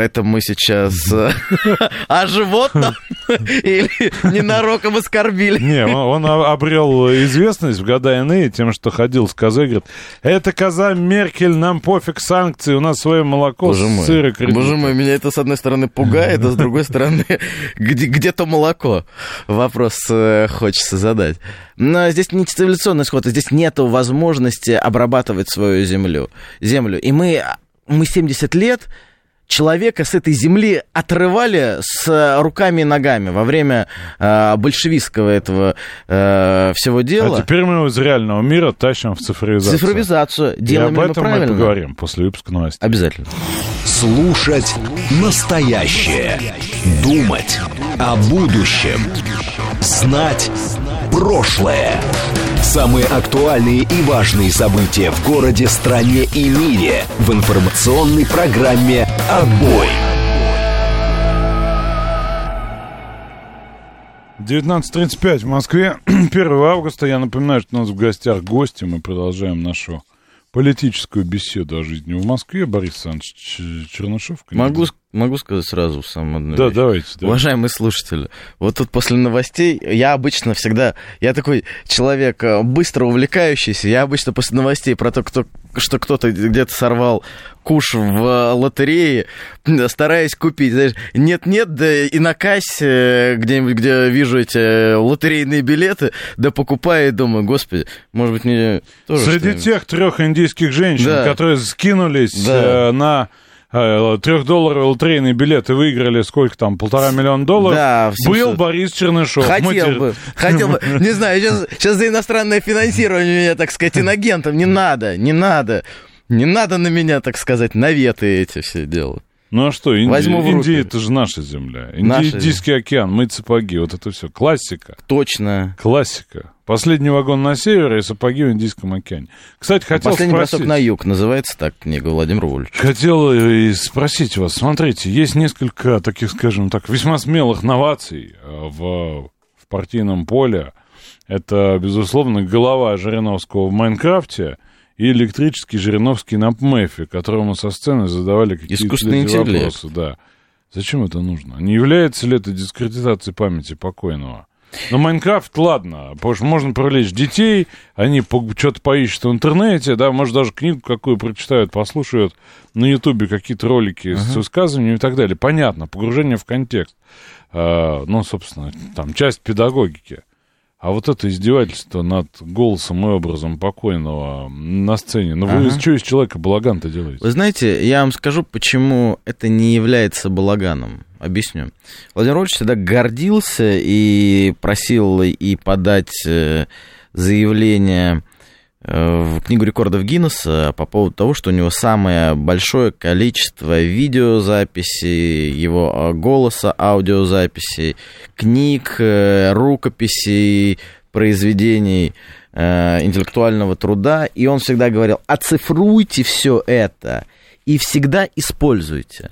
Speaker 5: Это мы сейчас э, о животном или ненароком оскорбили?
Speaker 1: Не, он обрел известность в года иные тем, что ходил с козой, говорит, это коза Меркель, нам пофиг санкции, у нас свое молоко, сыр и кредит.
Speaker 5: Боже мой, меня это с одной стороны пугает, а с другой стороны, где, то молоко? Вопрос э, хочется задать. Но здесь не цивилизационный сход, здесь нет возможности обрабатывать свою землю. землю. И мы, мы 70 лет человека с этой земли отрывали с руками и ногами во время э, большевистского этого э, всего дела.
Speaker 1: А теперь мы его из реального мира тащим в цифровизацию.
Speaker 5: Цифровизацию. Делаем
Speaker 1: и об этом
Speaker 5: мы
Speaker 1: поговорим после выпуска новостей.
Speaker 5: Обязательно.
Speaker 2: Слушать настоящее. Думать о будущем. Знать прошлое. Самые актуальные и важные события в городе, стране и мире в информационной программе «Отбой».
Speaker 1: 19.35 в Москве, 1 августа. Я напоминаю, что у нас в гостях гости. Мы продолжаем нашу политическую беседу о жизни в Москве. Борис Александрович Чернышов.
Speaker 5: Могу, могу сказать сразу самую одну
Speaker 1: Да,
Speaker 5: вещь.
Speaker 1: давайте. Да.
Speaker 5: Уважаемые слушатели, вот тут после новостей я обычно всегда... Я такой человек э, быстро увлекающийся. Я обычно после новостей про то, кто, что кто-то где-то сорвал куш в лотерее, стараюсь купить. Знаешь, нет-нет, да и на кассе где-нибудь, где вижу эти лотерейные билеты, да покупаю и думаю, господи, может быть, мне тоже
Speaker 1: Среди тех трех индийских женщин,
Speaker 5: Да.
Speaker 1: которые скинулись
Speaker 5: Да.
Speaker 1: э, на трехдолларовый лотерейный билет и выиграли сколько там, полтора миллиона долларов,
Speaker 5: Да,
Speaker 1: был
Speaker 5: 700.
Speaker 1: Борис Чернышов.
Speaker 5: Хотел
Speaker 1: теперь-
Speaker 5: бы, хотел бы. Не знаю, сейчас, сейчас за иностранное финансирование меня, так сказать, инагентом. Не надо, не надо. Не надо на меня, так сказать, наветы эти все делать.
Speaker 1: Ну а что, Индия,
Speaker 5: Возьму в.
Speaker 1: Индия это же наша земля. Инди-
Speaker 5: Наша
Speaker 1: Индийский океан, мыть сапоги, вот это все. Классика.
Speaker 5: Точно.
Speaker 1: Классика. Последний вагон на севере и сапоги в Индийском океане. Кстати, хотел
Speaker 5: Последний
Speaker 1: спросить...
Speaker 5: бросок на юг называется так книга Владимира Вольфовича.
Speaker 1: Хотел и спросить вас, смотрите, есть несколько таких, скажем так, весьма смелых новаций э, в, в партийном поле. Это, безусловно, голова Жириновского в Майнкрафте и электрический Жириновский на ПМЭФе, которому со сцены задавали какие-то вопросы. Да. Зачем это нужно? Не является ли это дискредитацией памяти покойного? Но Майнкрафт, ладно, потому что можно привлечь детей, они что-то поищут в интернете, да, может, даже книгу какую прочитают, послушают на Ютубе какие-то ролики с высказываниями и так далее. Понятно, погружение в контекст. А, ну, собственно, там часть педагогики. А вот это издевательство над голосом и образом покойного на сцене, ну вы
Speaker 5: Ага.
Speaker 1: что из человека балаган-то делаете?
Speaker 5: Вы знаете, я вам скажу, почему это не является балаганом. Объясню. Владимир Вольфович всегда гордился и просил и подать э, заявление в Книгу рекордов Гиннесса по поводу того, что у него самое большое количество видеозаписей, его э, голоса, аудиозаписей, книг, э, рукописей, произведений э, интеллектуального труда. И он всегда говорил, оцифруйте все это и всегда используйте.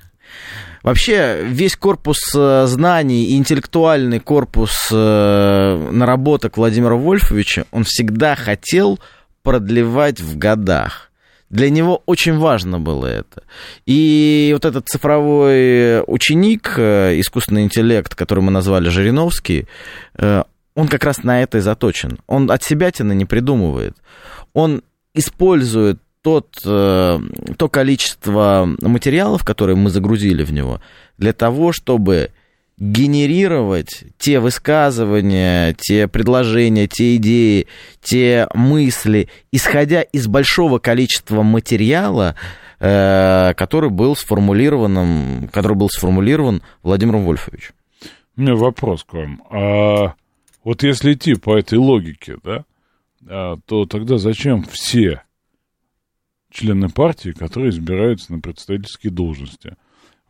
Speaker 5: Вообще, весь корпус э, знаний и интеллектуальный корпус наработок Владимира Вольфовича, он всегда хотел продлевать в годах. Для него очень важно было это. И вот этот цифровой ученик, э, искусственный интеллект, который мы назвали Жириновский, э, он как раз на это и заточен. Он от себя тина не придумывает. Он использует тот, э, то количество материалов, которые мы загрузили в него, для того, чтобы генерировать те высказывания, те предложения, те идеи, те мысли, исходя из большого количества материала, э, который был сформулирован, который был сформулирован Владимиром Вольфовичем.
Speaker 1: У меня вопрос к вам. А вот если идти по этой логике, да, а, то тогда зачем все члены партии, которые избираются на представительские должности?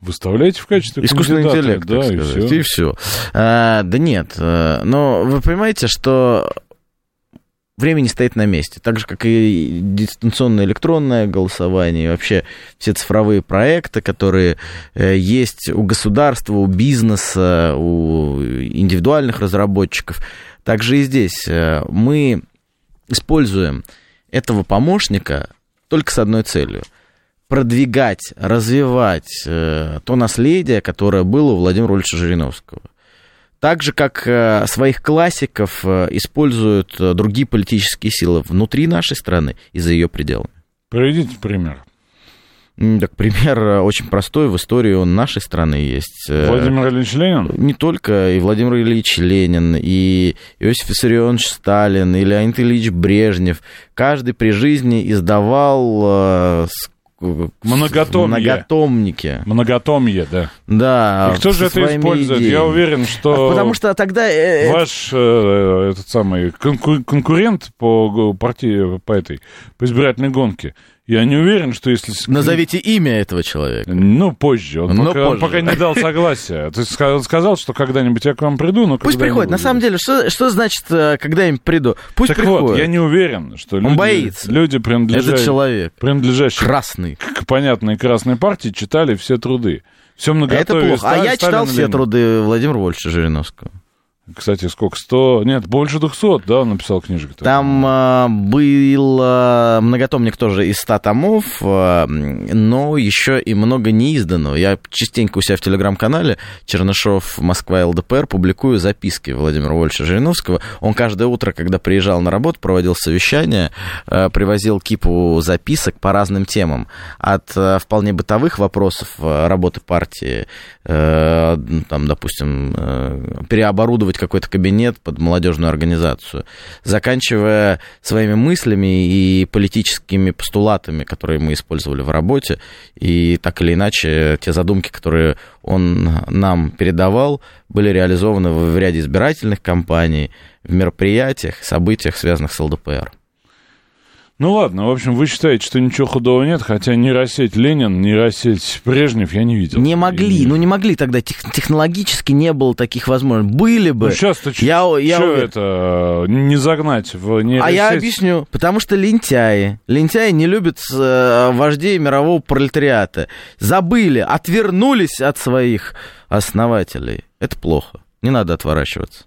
Speaker 1: Выставляйте в качестве
Speaker 5: Искусственный интеллект,
Speaker 1: да,
Speaker 5: так
Speaker 1: и
Speaker 5: сказать,
Speaker 1: все.
Speaker 5: и все. А, да нет, э, но вы понимаете, что время не стоит на месте. Так же, как и дистанционное электронное голосование, и вообще все цифровые проекты, которые э, есть у государства, у бизнеса, у индивидуальных разработчиков. Также и здесь э, мы используем этого помощника только с одной целью продвигать, развивать э, то наследие, которое было у Владимира Ильича Жириновского. Так же, как э, своих классиков э, используют э, другие политические силы внутри нашей страны и за ее пределами.
Speaker 1: Приведите пример.
Speaker 5: Так, пример э, очень простой, в истории он нашей страны есть. Э,
Speaker 1: Владимир Ильич Ленин?
Speaker 5: Не только и Владимир Ильич Ленин, и Иосиф Виссарионович Сталин, и Леонид Ильич Брежнев. Каждый при жизни издавал э,
Speaker 1: Многотомье.
Speaker 5: многотомники.
Speaker 1: Многотомье, да.
Speaker 5: Да.
Speaker 1: И кто же это использует? Я
Speaker 5: идеями.
Speaker 1: уверен, что...
Speaker 5: Потому что тогда... э, э,
Speaker 1: Ваш э, этот самый конку- конкурент по партии, по этой, по избирательной гонке, я не уверен, что если...
Speaker 5: Назовите имя этого человека.
Speaker 1: Ну, позже. Он,
Speaker 5: Ну,
Speaker 1: пока, он
Speaker 5: позже.
Speaker 1: пока не дал согласия. Ты ска- он сказал, что когда-нибудь я к вам приду, но
Speaker 5: Пусть приходит. На самом деле, что, что значит, э, когда им приду? Пусть
Speaker 1: Так
Speaker 5: приходит.
Speaker 1: вот, я не уверен, что люди,
Speaker 5: боится.
Speaker 1: люди принадлежа-
Speaker 5: Этот человек
Speaker 1: принадлежащие
Speaker 5: красный.
Speaker 1: к понятной красной партии, читали все труды. Все
Speaker 5: А это
Speaker 1: многотовие.
Speaker 5: плохо. А
Speaker 1: Ста-
Speaker 5: я читал все труды Владимира Вольфовича Жириновского.
Speaker 1: Кстати, сколько? Сто? Нет, больше двухсот, да, он написал книжек.
Speaker 5: Там э, был э, многотомник тоже из 100 томов, э, но еще и много неизданного. Я частенько у себя в телеграм-канале Чернышов Москва ЛДПР публикую записки Владимира Вольфовича Жириновского. Он каждое утро, когда приезжал на работу, проводил совещание, э, привозил кипу записок по разным темам. От э, вполне бытовых вопросов э, работы партии, э, там, допустим, э, переоборудовать какой-то кабинет под молодежную организацию, заканчивая своими мыслями и политическими постулатами, которые мы использовали в работе, и так или иначе те задумки, которые он нам передавал, были реализованы в ряде избирательных кампаний, в мероприятиях, событиях, связанных с ЛДПР.
Speaker 1: Ну ладно, в общем, вы считаете, что ничего худого нет, хотя нейросеть Ленин, нейросеть Брежнев я не видел.
Speaker 5: Не могли,
Speaker 1: И-
Speaker 5: ну не могли тогда, тех- технологически не было таких возможностей. Были бы.
Speaker 1: Ну сейчас-то
Speaker 5: Я- я
Speaker 1: что
Speaker 5: уверен.
Speaker 1: это, не загнать в нейросеть?
Speaker 5: А я объясню, потому что лентяи. Лентяи не любят э, вождей мирового пролетариата. Забыли, отвернулись от своих основателей. Это плохо. Не надо отворачиваться.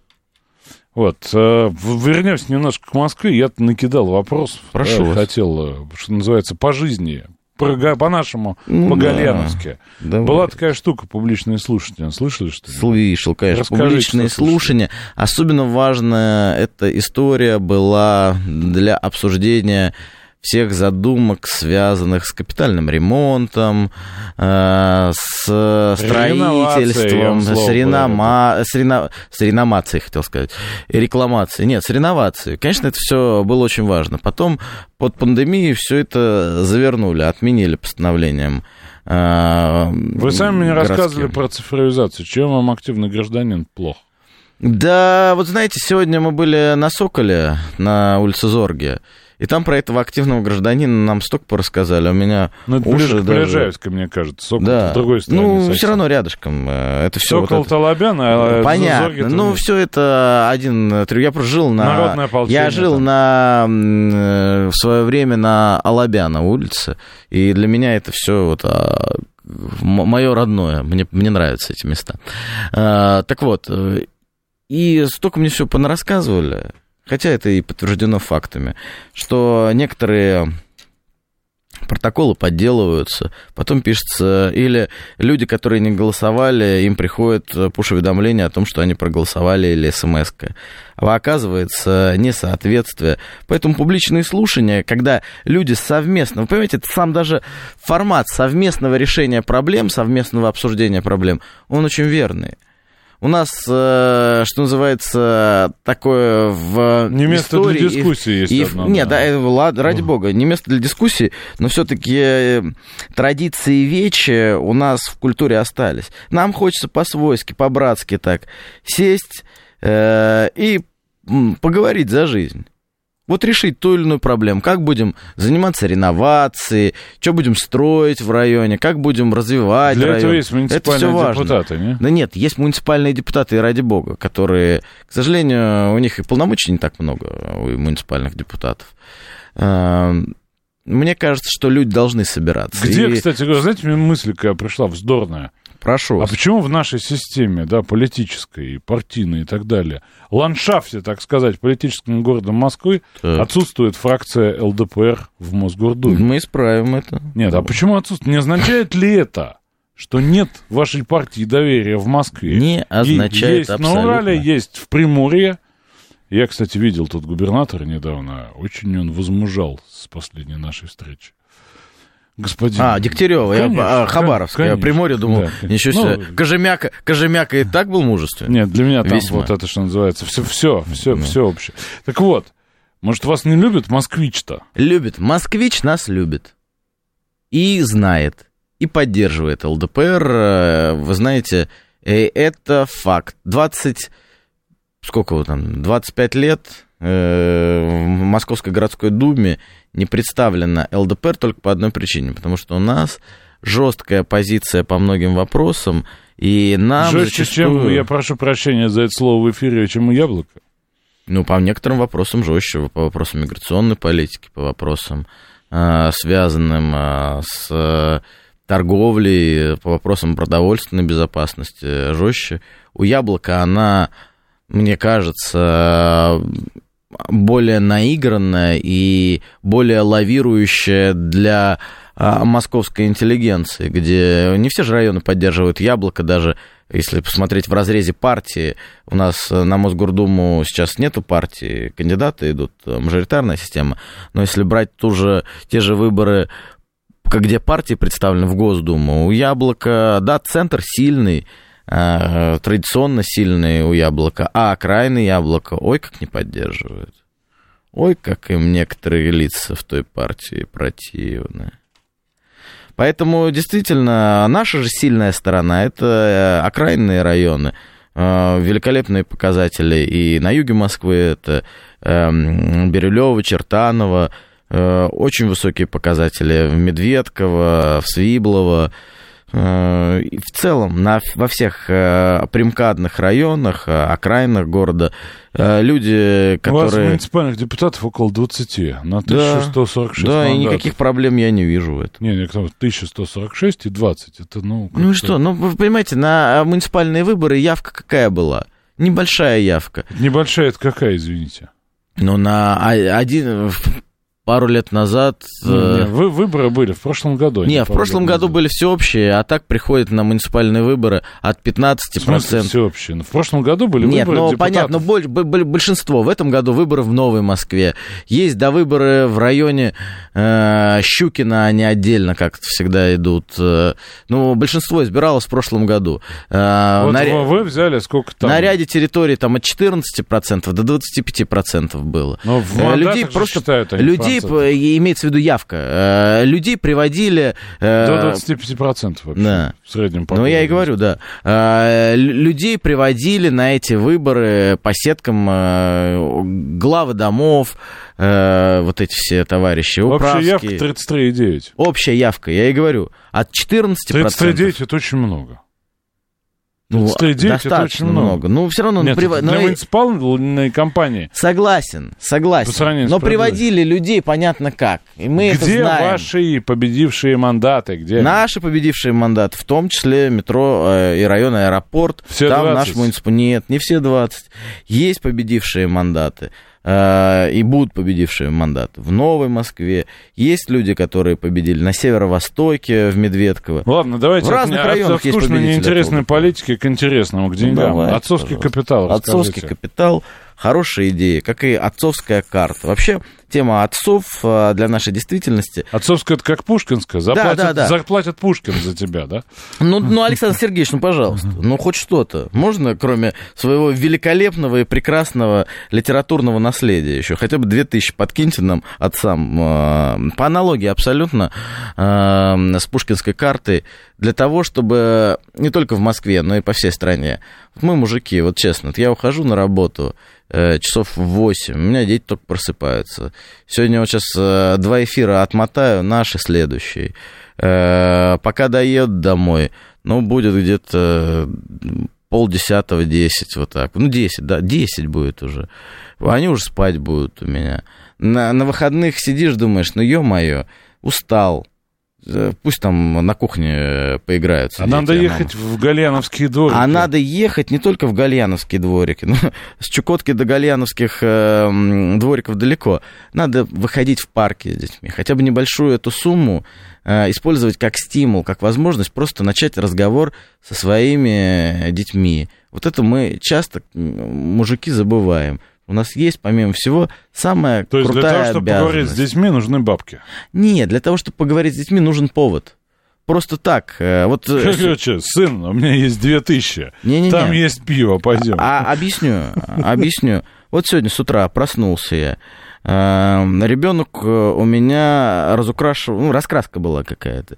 Speaker 1: Вот, э, вернемся немножко к Москве. Я накидал вопросов.
Speaker 5: Прошу
Speaker 1: да. Хотел, э, что называется, по жизни, по-нашему,
Speaker 5: Ну
Speaker 1: по-гальяновски.
Speaker 5: Давай.
Speaker 1: Была такая штука, публичные слушания. Слышали, что ли?
Speaker 5: Слышал, конечно.
Speaker 1: Расскажите,
Speaker 5: Публичные слушания. Особенно важная эта история была для обсуждения всех задумок, связанных с капитальным ремонтом, э, с
Speaker 1: я
Speaker 5: строительством, с, ренома... с, рено- с реномацией, хотел сказать, рекламацией. Нет, с реновацией. Конечно, это все было очень важно. Потом под пандемией все это завернули, отменили постановлением. э,
Speaker 1: Вы сами мне
Speaker 5: городским.
Speaker 1: рассказывали про цифровизацию. Чем вам активный гражданин плохо?
Speaker 5: Да, вот знаете, сегодня мы были на Соколе, на улице Зорге, и там про этого активного гражданина нам столько порассказали. У меня
Speaker 1: Ну, это
Speaker 5: уши
Speaker 1: ближе к
Speaker 5: даже-
Speaker 1: мне кажется. Сокол
Speaker 5: Да.
Speaker 1: с другой стороны.
Speaker 5: Ну,
Speaker 1: совсем.
Speaker 5: все равно рядышком. э, Это все
Speaker 1: Сокол Талабян, а
Speaker 5: Понятно.
Speaker 1: Зорге-то
Speaker 5: Ну,
Speaker 1: нет.
Speaker 5: все это один... э, Я просто жил на...
Speaker 1: Народное ополчение
Speaker 5: Я жил
Speaker 1: там.
Speaker 5: на... э, В свое время на Алабяна улице, и для меня это все вот а, мое родное. Мне, мне нравятся эти места. А, так вот, и столько мне все понарассказывали, хотя это и подтверждено фактами, что некоторые протоколы подделываются, потом пишется, или люди, которые не голосовали, им приходит пуш-уведомление о том, что они проголосовали, или смс -ка. А оказывается несоответствие. Поэтому публичные слушания, когда люди совместно, вы понимаете, это сам даже формат совместного решения проблем, совместного обсуждения проблем, он очень верный у нас, э, что называется, такое в
Speaker 1: Не место
Speaker 5: истории,
Speaker 1: для дискуссии есть
Speaker 5: и,
Speaker 1: одно,
Speaker 5: Нет,
Speaker 1: да.
Speaker 5: да, э, ради бога, не место для дискуссии, но все-таки э, традиции вечи у нас в культуре остались. Нам хочется по-свойски, по-братски так сесть э, и поговорить за жизнь. Вот решить ту или иную проблему. Как будем заниматься реновацией, что будем строить в районе, как будем развивать
Speaker 1: Для
Speaker 5: район.
Speaker 1: этого есть
Speaker 5: Это
Speaker 1: муниципальные
Speaker 5: важно.
Speaker 1: депутаты, не?
Speaker 5: Да нет, есть муниципальные депутаты, и ради бога, которые, к сожалению, у них и полномочий не так много, у муниципальных депутатов. Эм, Мне кажется, что люди должны собираться.
Speaker 1: Где,
Speaker 5: И
Speaker 1: кстати говоря, знаете, мне мысль какая пришла вздорная.
Speaker 5: Прошу
Speaker 1: А почему в нашей системе, да, политической, партийной и так далее, ландшафте, так сказать, политического города Москвы
Speaker 5: Так.
Speaker 1: отсутствует фракция ЛДПР в Мосгордуме?
Speaker 5: Мы исправим это.
Speaker 1: Нет, а почему отсутствует? Не означает ли это, что нет вашей партии доверия в Москве?
Speaker 5: Не означает
Speaker 1: есть
Speaker 5: абсолютно.
Speaker 1: на Урале, есть в Приморье. Я, кстати, видел тут губернатора недавно. Очень он возмужал с последней нашей встречи. Господин...
Speaker 5: А, Дегтярева, я,
Speaker 1: Конечно,
Speaker 5: а, Хабаровск. Я
Speaker 1: конечно,
Speaker 5: Приморье думал,
Speaker 1: да.
Speaker 5: ничего
Speaker 1: Ну,
Speaker 5: себе. Кожемяка, Кожемяка и так был мужественный?
Speaker 1: Нет, для меня там
Speaker 5: Весьма.
Speaker 1: вот это, что называется, все, все, все,
Speaker 5: Ну.
Speaker 1: все общее. Так вот, может, вас не любит москвич-то?
Speaker 5: Любит. Москвич нас любит. И знает. И поддерживает ЛДПР. Э, Вы знаете, э, это факт. 20... Сколько вы там? 25 лет в Московской городской думе не представлена ЛДПР только по одной причине. Потому что у нас жесткая позиция по многим вопросам. И нам
Speaker 1: Жестче, чем,
Speaker 5: зачастую-
Speaker 1: я прошу прощения за это слово в эфире, чем у яблока.
Speaker 5: Ну, по некоторым вопросам жестче, по вопросам миграционной политики, по вопросам, а, связанным а, с э, торговлей, по вопросам продовольственной безопасности жестче. У яблока она, мне кажется, более наигранная и более лавирующая для а, московской интеллигенции, где не все же районы поддерживают яблоко, даже если посмотреть в разрезе партии, у нас на Мосгордуму сейчас нету партии, кандидаты идут, э, мажоритарная система, но если брать ту же, те же выборы, где партии представлены в Госдуму, у Яблока, да, центр сильный, традиционно сильный у Яблока, а окраины Яблока, ой, как не поддерживают. Ой, как им некоторые лица в той партии противны. Поэтому действительно наша же сильная сторона это э, окраинные районы. Э, Великолепные показатели и на юге Москвы это Бирюлево, Чертаново, э, очень высокие показатели в Медведково, в Свиблово. Э, И в целом на, во всех э, примкадных районах, э, окраинах города люди,
Speaker 1: У вас
Speaker 5: которые...
Speaker 1: муниципальных депутатов около 20 на
Speaker 5: Да,
Speaker 1: 1146
Speaker 5: да, и
Speaker 1: мандатов.
Speaker 5: никаких проблем я не вижу в этом.
Speaker 1: Не, не, кто- 1146 и 20. Это, ну,
Speaker 5: Ну и что? Ну, вы понимаете, на муниципальные выборы явка какая была? Небольшая явка.
Speaker 1: Небольшая это какая, извините?
Speaker 5: Но на о- один... Пару лет назад... э,
Speaker 1: Не, вы, выборы были в прошлом году. а
Speaker 5: Не, в прошлом году
Speaker 1: назад.
Speaker 5: были всеобщие, а так приходят на муниципальные выборы от
Speaker 1: В смысле
Speaker 5: 15%.
Speaker 1: всеобщее? Ну, В прошлом году были
Speaker 5: Нет,
Speaker 1: выборы
Speaker 5: ну
Speaker 1: депутатов.
Speaker 5: понятно, боль- б- б- большинство. В этом году выборы в Новой Москве. Есть до выборы в районе э, Щукина, они отдельно как-то всегда идут. Э, Ну, большинство избиралось в прошлом году. Э,
Speaker 1: Вот
Speaker 5: на
Speaker 1: вы, взяли сколько там?
Speaker 5: На ряде территорий там от 14% до 25% было.
Speaker 1: Но в
Speaker 5: Э, людей просто
Speaker 1: считают они
Speaker 5: людей п- имеется в виду явка. Э, Людей приводили. э,
Speaker 1: До 25% вообще.
Speaker 5: да.
Speaker 1: В среднем. по
Speaker 5: ну, я и говорю, да. Э, лю- Людей приводили на эти выборы по сеткам главы домов, вот эти все товарищи,
Speaker 1: Общая явка
Speaker 5: управские.
Speaker 1: 33,9.
Speaker 5: Общая явка, я и говорю, от 14%.
Speaker 1: 33,9 это очень много.
Speaker 5: Ну,
Speaker 1: 39 это очень много.
Speaker 5: Ну, все равно...
Speaker 1: Нет,
Speaker 5: ну, прив-
Speaker 1: это для
Speaker 5: ну,
Speaker 1: муниципальной компании.
Speaker 5: Согласен, согласен.
Speaker 1: По
Speaker 5: Но приводили людей понятно как. И мы это
Speaker 1: Где
Speaker 5: знаем.
Speaker 1: ваши победившие мандаты? Где?
Speaker 5: Наши победившие мандаты, в том числе метро э, и район аэропорт.
Speaker 1: Все
Speaker 5: там
Speaker 1: 20?
Speaker 5: наш муниципал... Нет, не все 20. Есть победившие мандаты. Э, и будут победившие мандаты в Новой Москве. Есть люди, которые победили на северо-востоке, в Медведково.
Speaker 1: Ладно, давайте
Speaker 5: В разных
Speaker 1: от,
Speaker 5: районах
Speaker 1: от
Speaker 5: есть
Speaker 1: неинтересной политики к интересному, к деньгам.
Speaker 5: Давайте,
Speaker 1: Отцовский
Speaker 5: пожалуйста.
Speaker 1: капитал,
Speaker 5: Отцовский
Speaker 1: расскажите.
Speaker 5: капитал, хорошая идея, как и отцовская карта. Вообще, тема отцов э, для нашей действительности
Speaker 1: Отцовская это как Пушкинская? Заплатят,
Speaker 5: да, да.
Speaker 1: заплатят Пушкин за тебя, да?
Speaker 5: Ну, ну, Александр Сергеевич, ну, пожалуйста, ну, хоть что-то. Можно, кроме своего великолепного и прекрасного литературного наследия еще? Хотя бы 2000 подкиньте нам отцам. э, По аналогии абсолютно э, с пушкинской картой. Для того, чтобы не только в Москве, но и по всей стране. Вот мы, мужики, вот честно, вот я ухожу на работу часов в 8, у меня дети только просыпаются. Сегодня вот сейчас э, два эфира отмотаю, наши следующие. Э, Пока доеду домой, ну, будет где-то полдесятого, десять, вот так. Ну, десять, да, десять будет уже. Они уже спать будут у меня. На, на выходных сидишь, думаешь, ну, ё-моё, устал. Э, Пусть там на кухне поиграются.
Speaker 1: А
Speaker 5: дети,
Speaker 1: надо
Speaker 5: мама.
Speaker 1: ехать в Гальяновские дворики.
Speaker 5: А надо ехать не только в Гальяновские дворики, но с Чукотки до Гальяновских э, двориков далеко. Надо выходить в парки с детьми. Хотя бы небольшую эту сумму э, использовать как стимул, как возможность просто начать разговор со своими детьми. Вот это мы часто, мужики, забываем. У нас есть, помимо всего, самая
Speaker 1: То есть для
Speaker 5: крутая
Speaker 1: того, чтобы поговорить с детьми, нужны бабки.
Speaker 5: Нет, для того, чтобы поговорить с детьми, нужен повод. Просто так. э, Вот, э,
Speaker 1: Короче, сын, у меня есть две тысячи.
Speaker 5: Не-не-не.
Speaker 1: Там есть пиво, пойдем.
Speaker 5: А, объясню, объясню. Вот сегодня с утра проснулся я. Ребенок у меня разукрашивал, ну, раскраска была какая-то.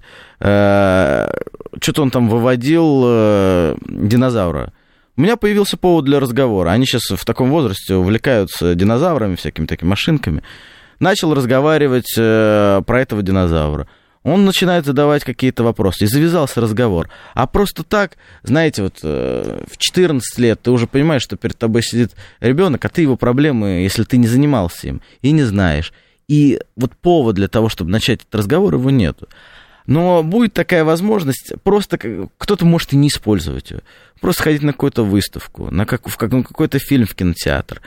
Speaker 5: Что-то он там выводил э, динозавра. У меня появился повод для разговора. Они сейчас в таком возрасте увлекаются динозаврами, всякими такими машинками. Начал разговаривать э, про этого динозавра. Он начинает задавать какие-то вопросы, и завязался разговор. А просто так, знаете, вот э, в 14 лет ты уже понимаешь, что перед тобой сидит ребенок, а ты его проблемы, если ты не занимался им, и не знаешь. И вот повод для того, чтобы начать этот разговор, его нету. Но будет такая возможность, просто кто-то может и не использовать ее. Просто ходить на какую-то выставку, на как, в как- на какой-то фильм в кинотеатр.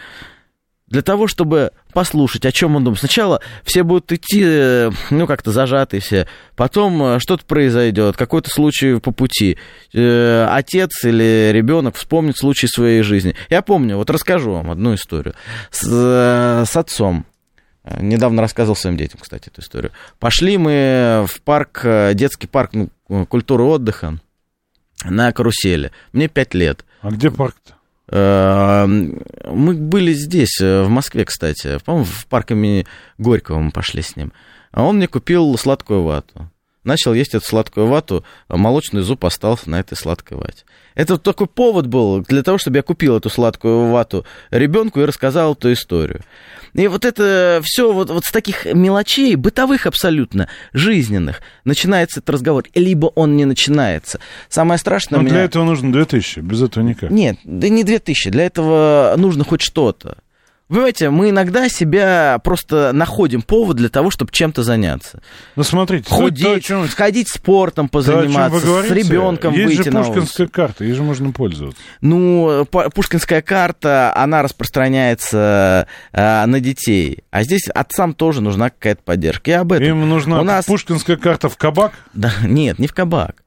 Speaker 5: Для того, чтобы послушать, о чем он думает. Сначала все будут идти, э, ну, как-то зажатые все. Потом э, что-то произойдет, какой-то случай по пути. Э, Отец или ребенок вспомнит случай своей жизни. Я помню, вот расскажу вам одну историю. С, э, с отцом. Э, Недавно рассказывал своим детям, кстати, эту историю. Пошли мы в парк, э, детский парк ну, культуры отдыха на карусели. Мне пять лет.
Speaker 1: А где парк-то?
Speaker 5: Э, Мы были здесь, э, в Москве, кстати. По-моему, в парк имени Горького мы пошли с ним. А он мне купил сладкую вату. Начал есть эту сладкую вату, а молочный зуб остался на этой сладкой вате. Это вот такой повод был для того, чтобы я купил эту сладкую вату ребенку и рассказал эту историю. И вот это все вот, вот с таких мелочей, бытовых абсолютно, жизненных, начинается этот разговор. Либо он не начинается. Самое страшное у меня...
Speaker 1: для этого нужно две тысячи, без этого никак.
Speaker 5: Нет, да не 2000, для этого нужно хоть что-то. Понимаете, мы иногда себя просто находим повод для того, чтобы чем-то заняться.
Speaker 1: Ну, смотрите, то- то,
Speaker 5: Худеть,
Speaker 1: чем-
Speaker 5: сходить спортом
Speaker 1: то,
Speaker 5: позаниматься, с
Speaker 1: говорите,
Speaker 5: ребенком
Speaker 1: есть
Speaker 5: выйти
Speaker 1: же
Speaker 5: на
Speaker 1: пушкинская карта, ей же можно пользоваться.
Speaker 5: Ну, пушкинская карта, она распространяется э, на детей. А здесь отцам тоже нужна какая-то поддержка. Я об этом.
Speaker 1: Им нужна
Speaker 5: У нас...
Speaker 1: пушкинская карта в кабак.
Speaker 5: Да, нет, не в кабак.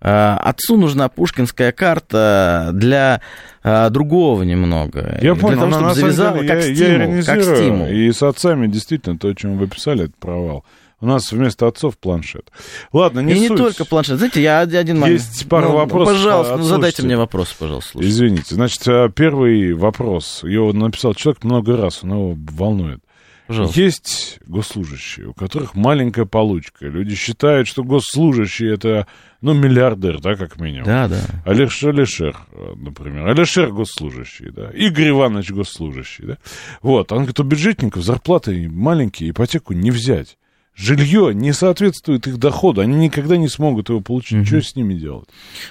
Speaker 5: Э, Отцу нужна пушкинская карта для э, другого немного.
Speaker 1: Я
Speaker 5: для
Speaker 1: понял,
Speaker 5: того, чтобы завязало,
Speaker 1: деле
Speaker 5: как
Speaker 1: я, я
Speaker 5: стимул, как
Speaker 1: иронизирую.
Speaker 5: стимул.
Speaker 1: И с отцами действительно то, о чем вы писали, это провал. У нас вместо отцов планшет. Ладно, не
Speaker 5: И не
Speaker 1: суть.
Speaker 5: только планшет. Знаете, я один момент.
Speaker 1: Есть пара
Speaker 5: Ну,
Speaker 1: вопросов
Speaker 5: Пожалуйста,
Speaker 1: от
Speaker 5: ну, задайте
Speaker 1: слушателей.
Speaker 5: мне вопрос, пожалуйста. слушайте.
Speaker 1: Извините. Значит, а, первый вопрос. Его написал человек много раз, он его волнует.
Speaker 5: Пожалуйста.
Speaker 1: Есть госслужащие, у которых маленькая получка. Люди считают, что госслужащий это, ну, миллиардер, да, как минимум.
Speaker 5: Да, да.
Speaker 1: Алиш Алишер, например. Алишер госслужащий, да. Игорь Иванович госслужащий, да. Вот, он говорит, у бюджетников зарплаты маленькие, ипотеку не взять. Жилье не соответствует их доходу, они никогда не смогут его получить. Что с ними делать?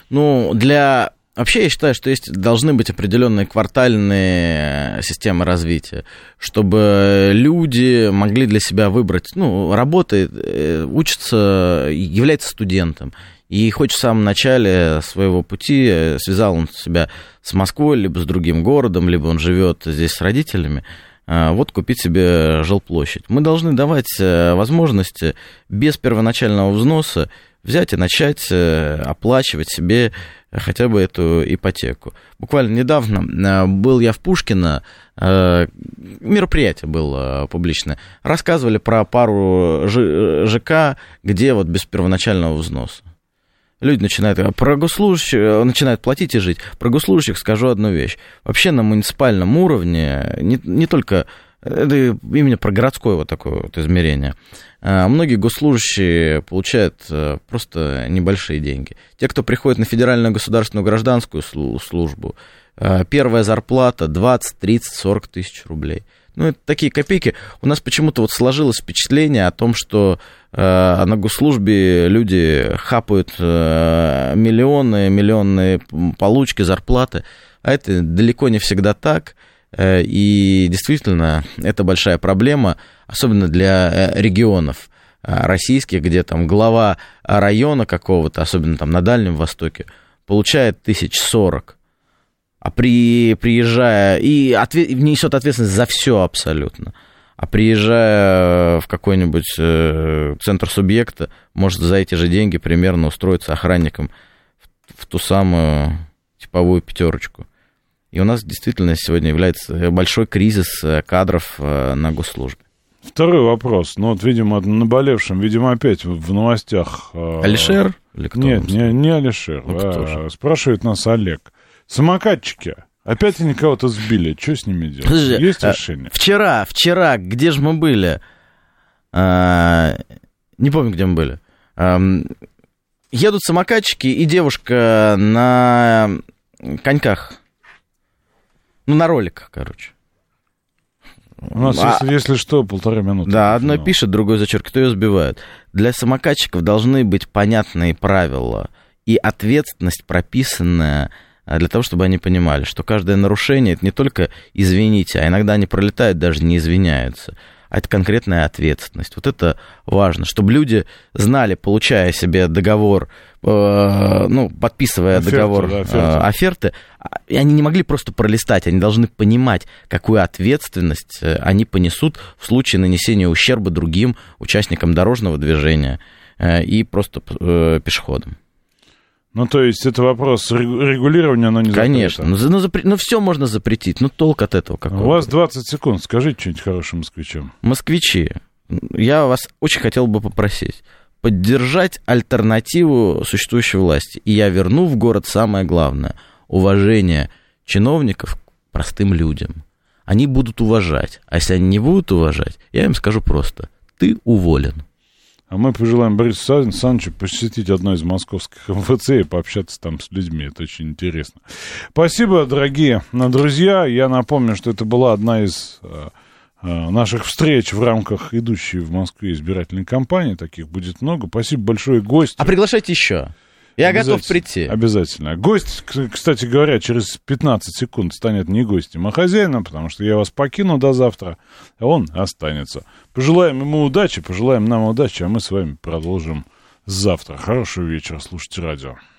Speaker 5: Ну, для Вообще я считаю, что есть, должны быть определенные квартальные системы развития, чтобы люди могли для себя выбрать, ну, работает, э, учится, является студентом. И хоть в самом начале своего пути э, связал он себя с Москвой, либо с другим городом, либо он живет здесь с родителями, э, вот купить себе жилплощадь. Мы должны давать возможности без первоначального взноса взять и начать оплачивать себе хотя бы эту ипотеку. Буквально недавно э, был я в Пушкино, э, мероприятие было э, публичное, рассказывали про пару ЖК, где вот без первоначального взноса. Люди начинают, про госслужащих, начинают платить и жить. Про госслужащих скажу одну вещь. Вообще на муниципальном уровне, не, не только это именно про городское вот такое вот измерение. А, многие госслужащие получают э, просто небольшие деньги. Те, кто приходит на федеральную государственную гражданскую службу, э, первая зарплата 20, 30, 40 тысяч рублей. Ну, это такие копейки. У нас почему-то вот сложилось впечатление о том, что э, на госслужбе люди хапают э, миллионы, миллионные получки, зарплаты. А это далеко не всегда так. Э, и действительно, это большая проблема, особенно для э, регионов э, российских, где там глава района какого-то, особенно там на Дальнем Востоке, получает тысяч сорок, а при, приезжая, и ответ, несет ответственность за все абсолютно, а приезжая в какой-нибудь центр субъекта, может за эти же деньги примерно устроиться охранником в, в ту самую типовую пятерочку. И у нас действительно сегодня является большой кризис э, кадров э, на госслужбе.
Speaker 1: Второй вопрос. Ну, вот, видимо, наболевшим, видимо, опять в новостях...
Speaker 5: Э, Алишер? Или кто
Speaker 1: Нет, не, не Алишер. Ну, а, спрашивает нас Олег. Самокатчики. Опять они кого-то сбили. Что с ними делать? Подожди, Есть решение?
Speaker 5: Вчера, вчера, где же мы были? А, не помню, где мы были. А, едут самокатчики, и девушка на коньках ну, на роликах, короче.
Speaker 1: У нас, а, если, если что, полторы минуты.
Speaker 5: Да, одно финал. пишет, другой зачеркивает, кто ее сбивает. Для самокатчиков должны быть понятные правила и ответственность прописанная а, для того, чтобы они понимали, что каждое нарушение это не только извините, а иногда они пролетают, даже не извиняются а это конкретная ответственность. Вот это важно, чтобы люди знали, получая себе договор, э, ну, подписывая оферты, договор, да, оферты. Э, оферты, и они не могли просто пролистать, они должны понимать, какую ответственность э, они понесут в случае нанесения ущерба другим участникам дорожного движения э, и просто э, пешеходам.
Speaker 1: Ну, то есть это вопрос регулирования, но не
Speaker 5: Конечно, но, но, запре... но все можно запретить, но толк от этого какой
Speaker 1: У вас 20 секунд, скажите что-нибудь хорошим москвичам.
Speaker 5: Москвичи, я вас очень хотел бы попросить поддержать альтернативу существующей власти. И я верну в город самое главное – уважение чиновников к простым людям. Они будут уважать, а если они не будут уважать, я им скажу просто – ты уволен.
Speaker 1: А мы пожелаем Борису Санычу посетить одно из московских МФЦ и пообщаться там с людьми. Это очень интересно. Спасибо, дорогие друзья. Я напомню, что это была одна из э, э, наших встреч в рамках идущей в Москве избирательной кампании. Таких будет много. Спасибо большое гостю.
Speaker 5: А приглашайте еще. Я готов прийти.
Speaker 1: Обязательно. Гость, кстати говоря, через 15 секунд станет не гостем, а хозяином, потому что я вас покину до завтра, а он останется. Пожелаем ему удачи, пожелаем нам удачи, а мы с вами продолжим завтра. Хорошего вечера, слушайте радио.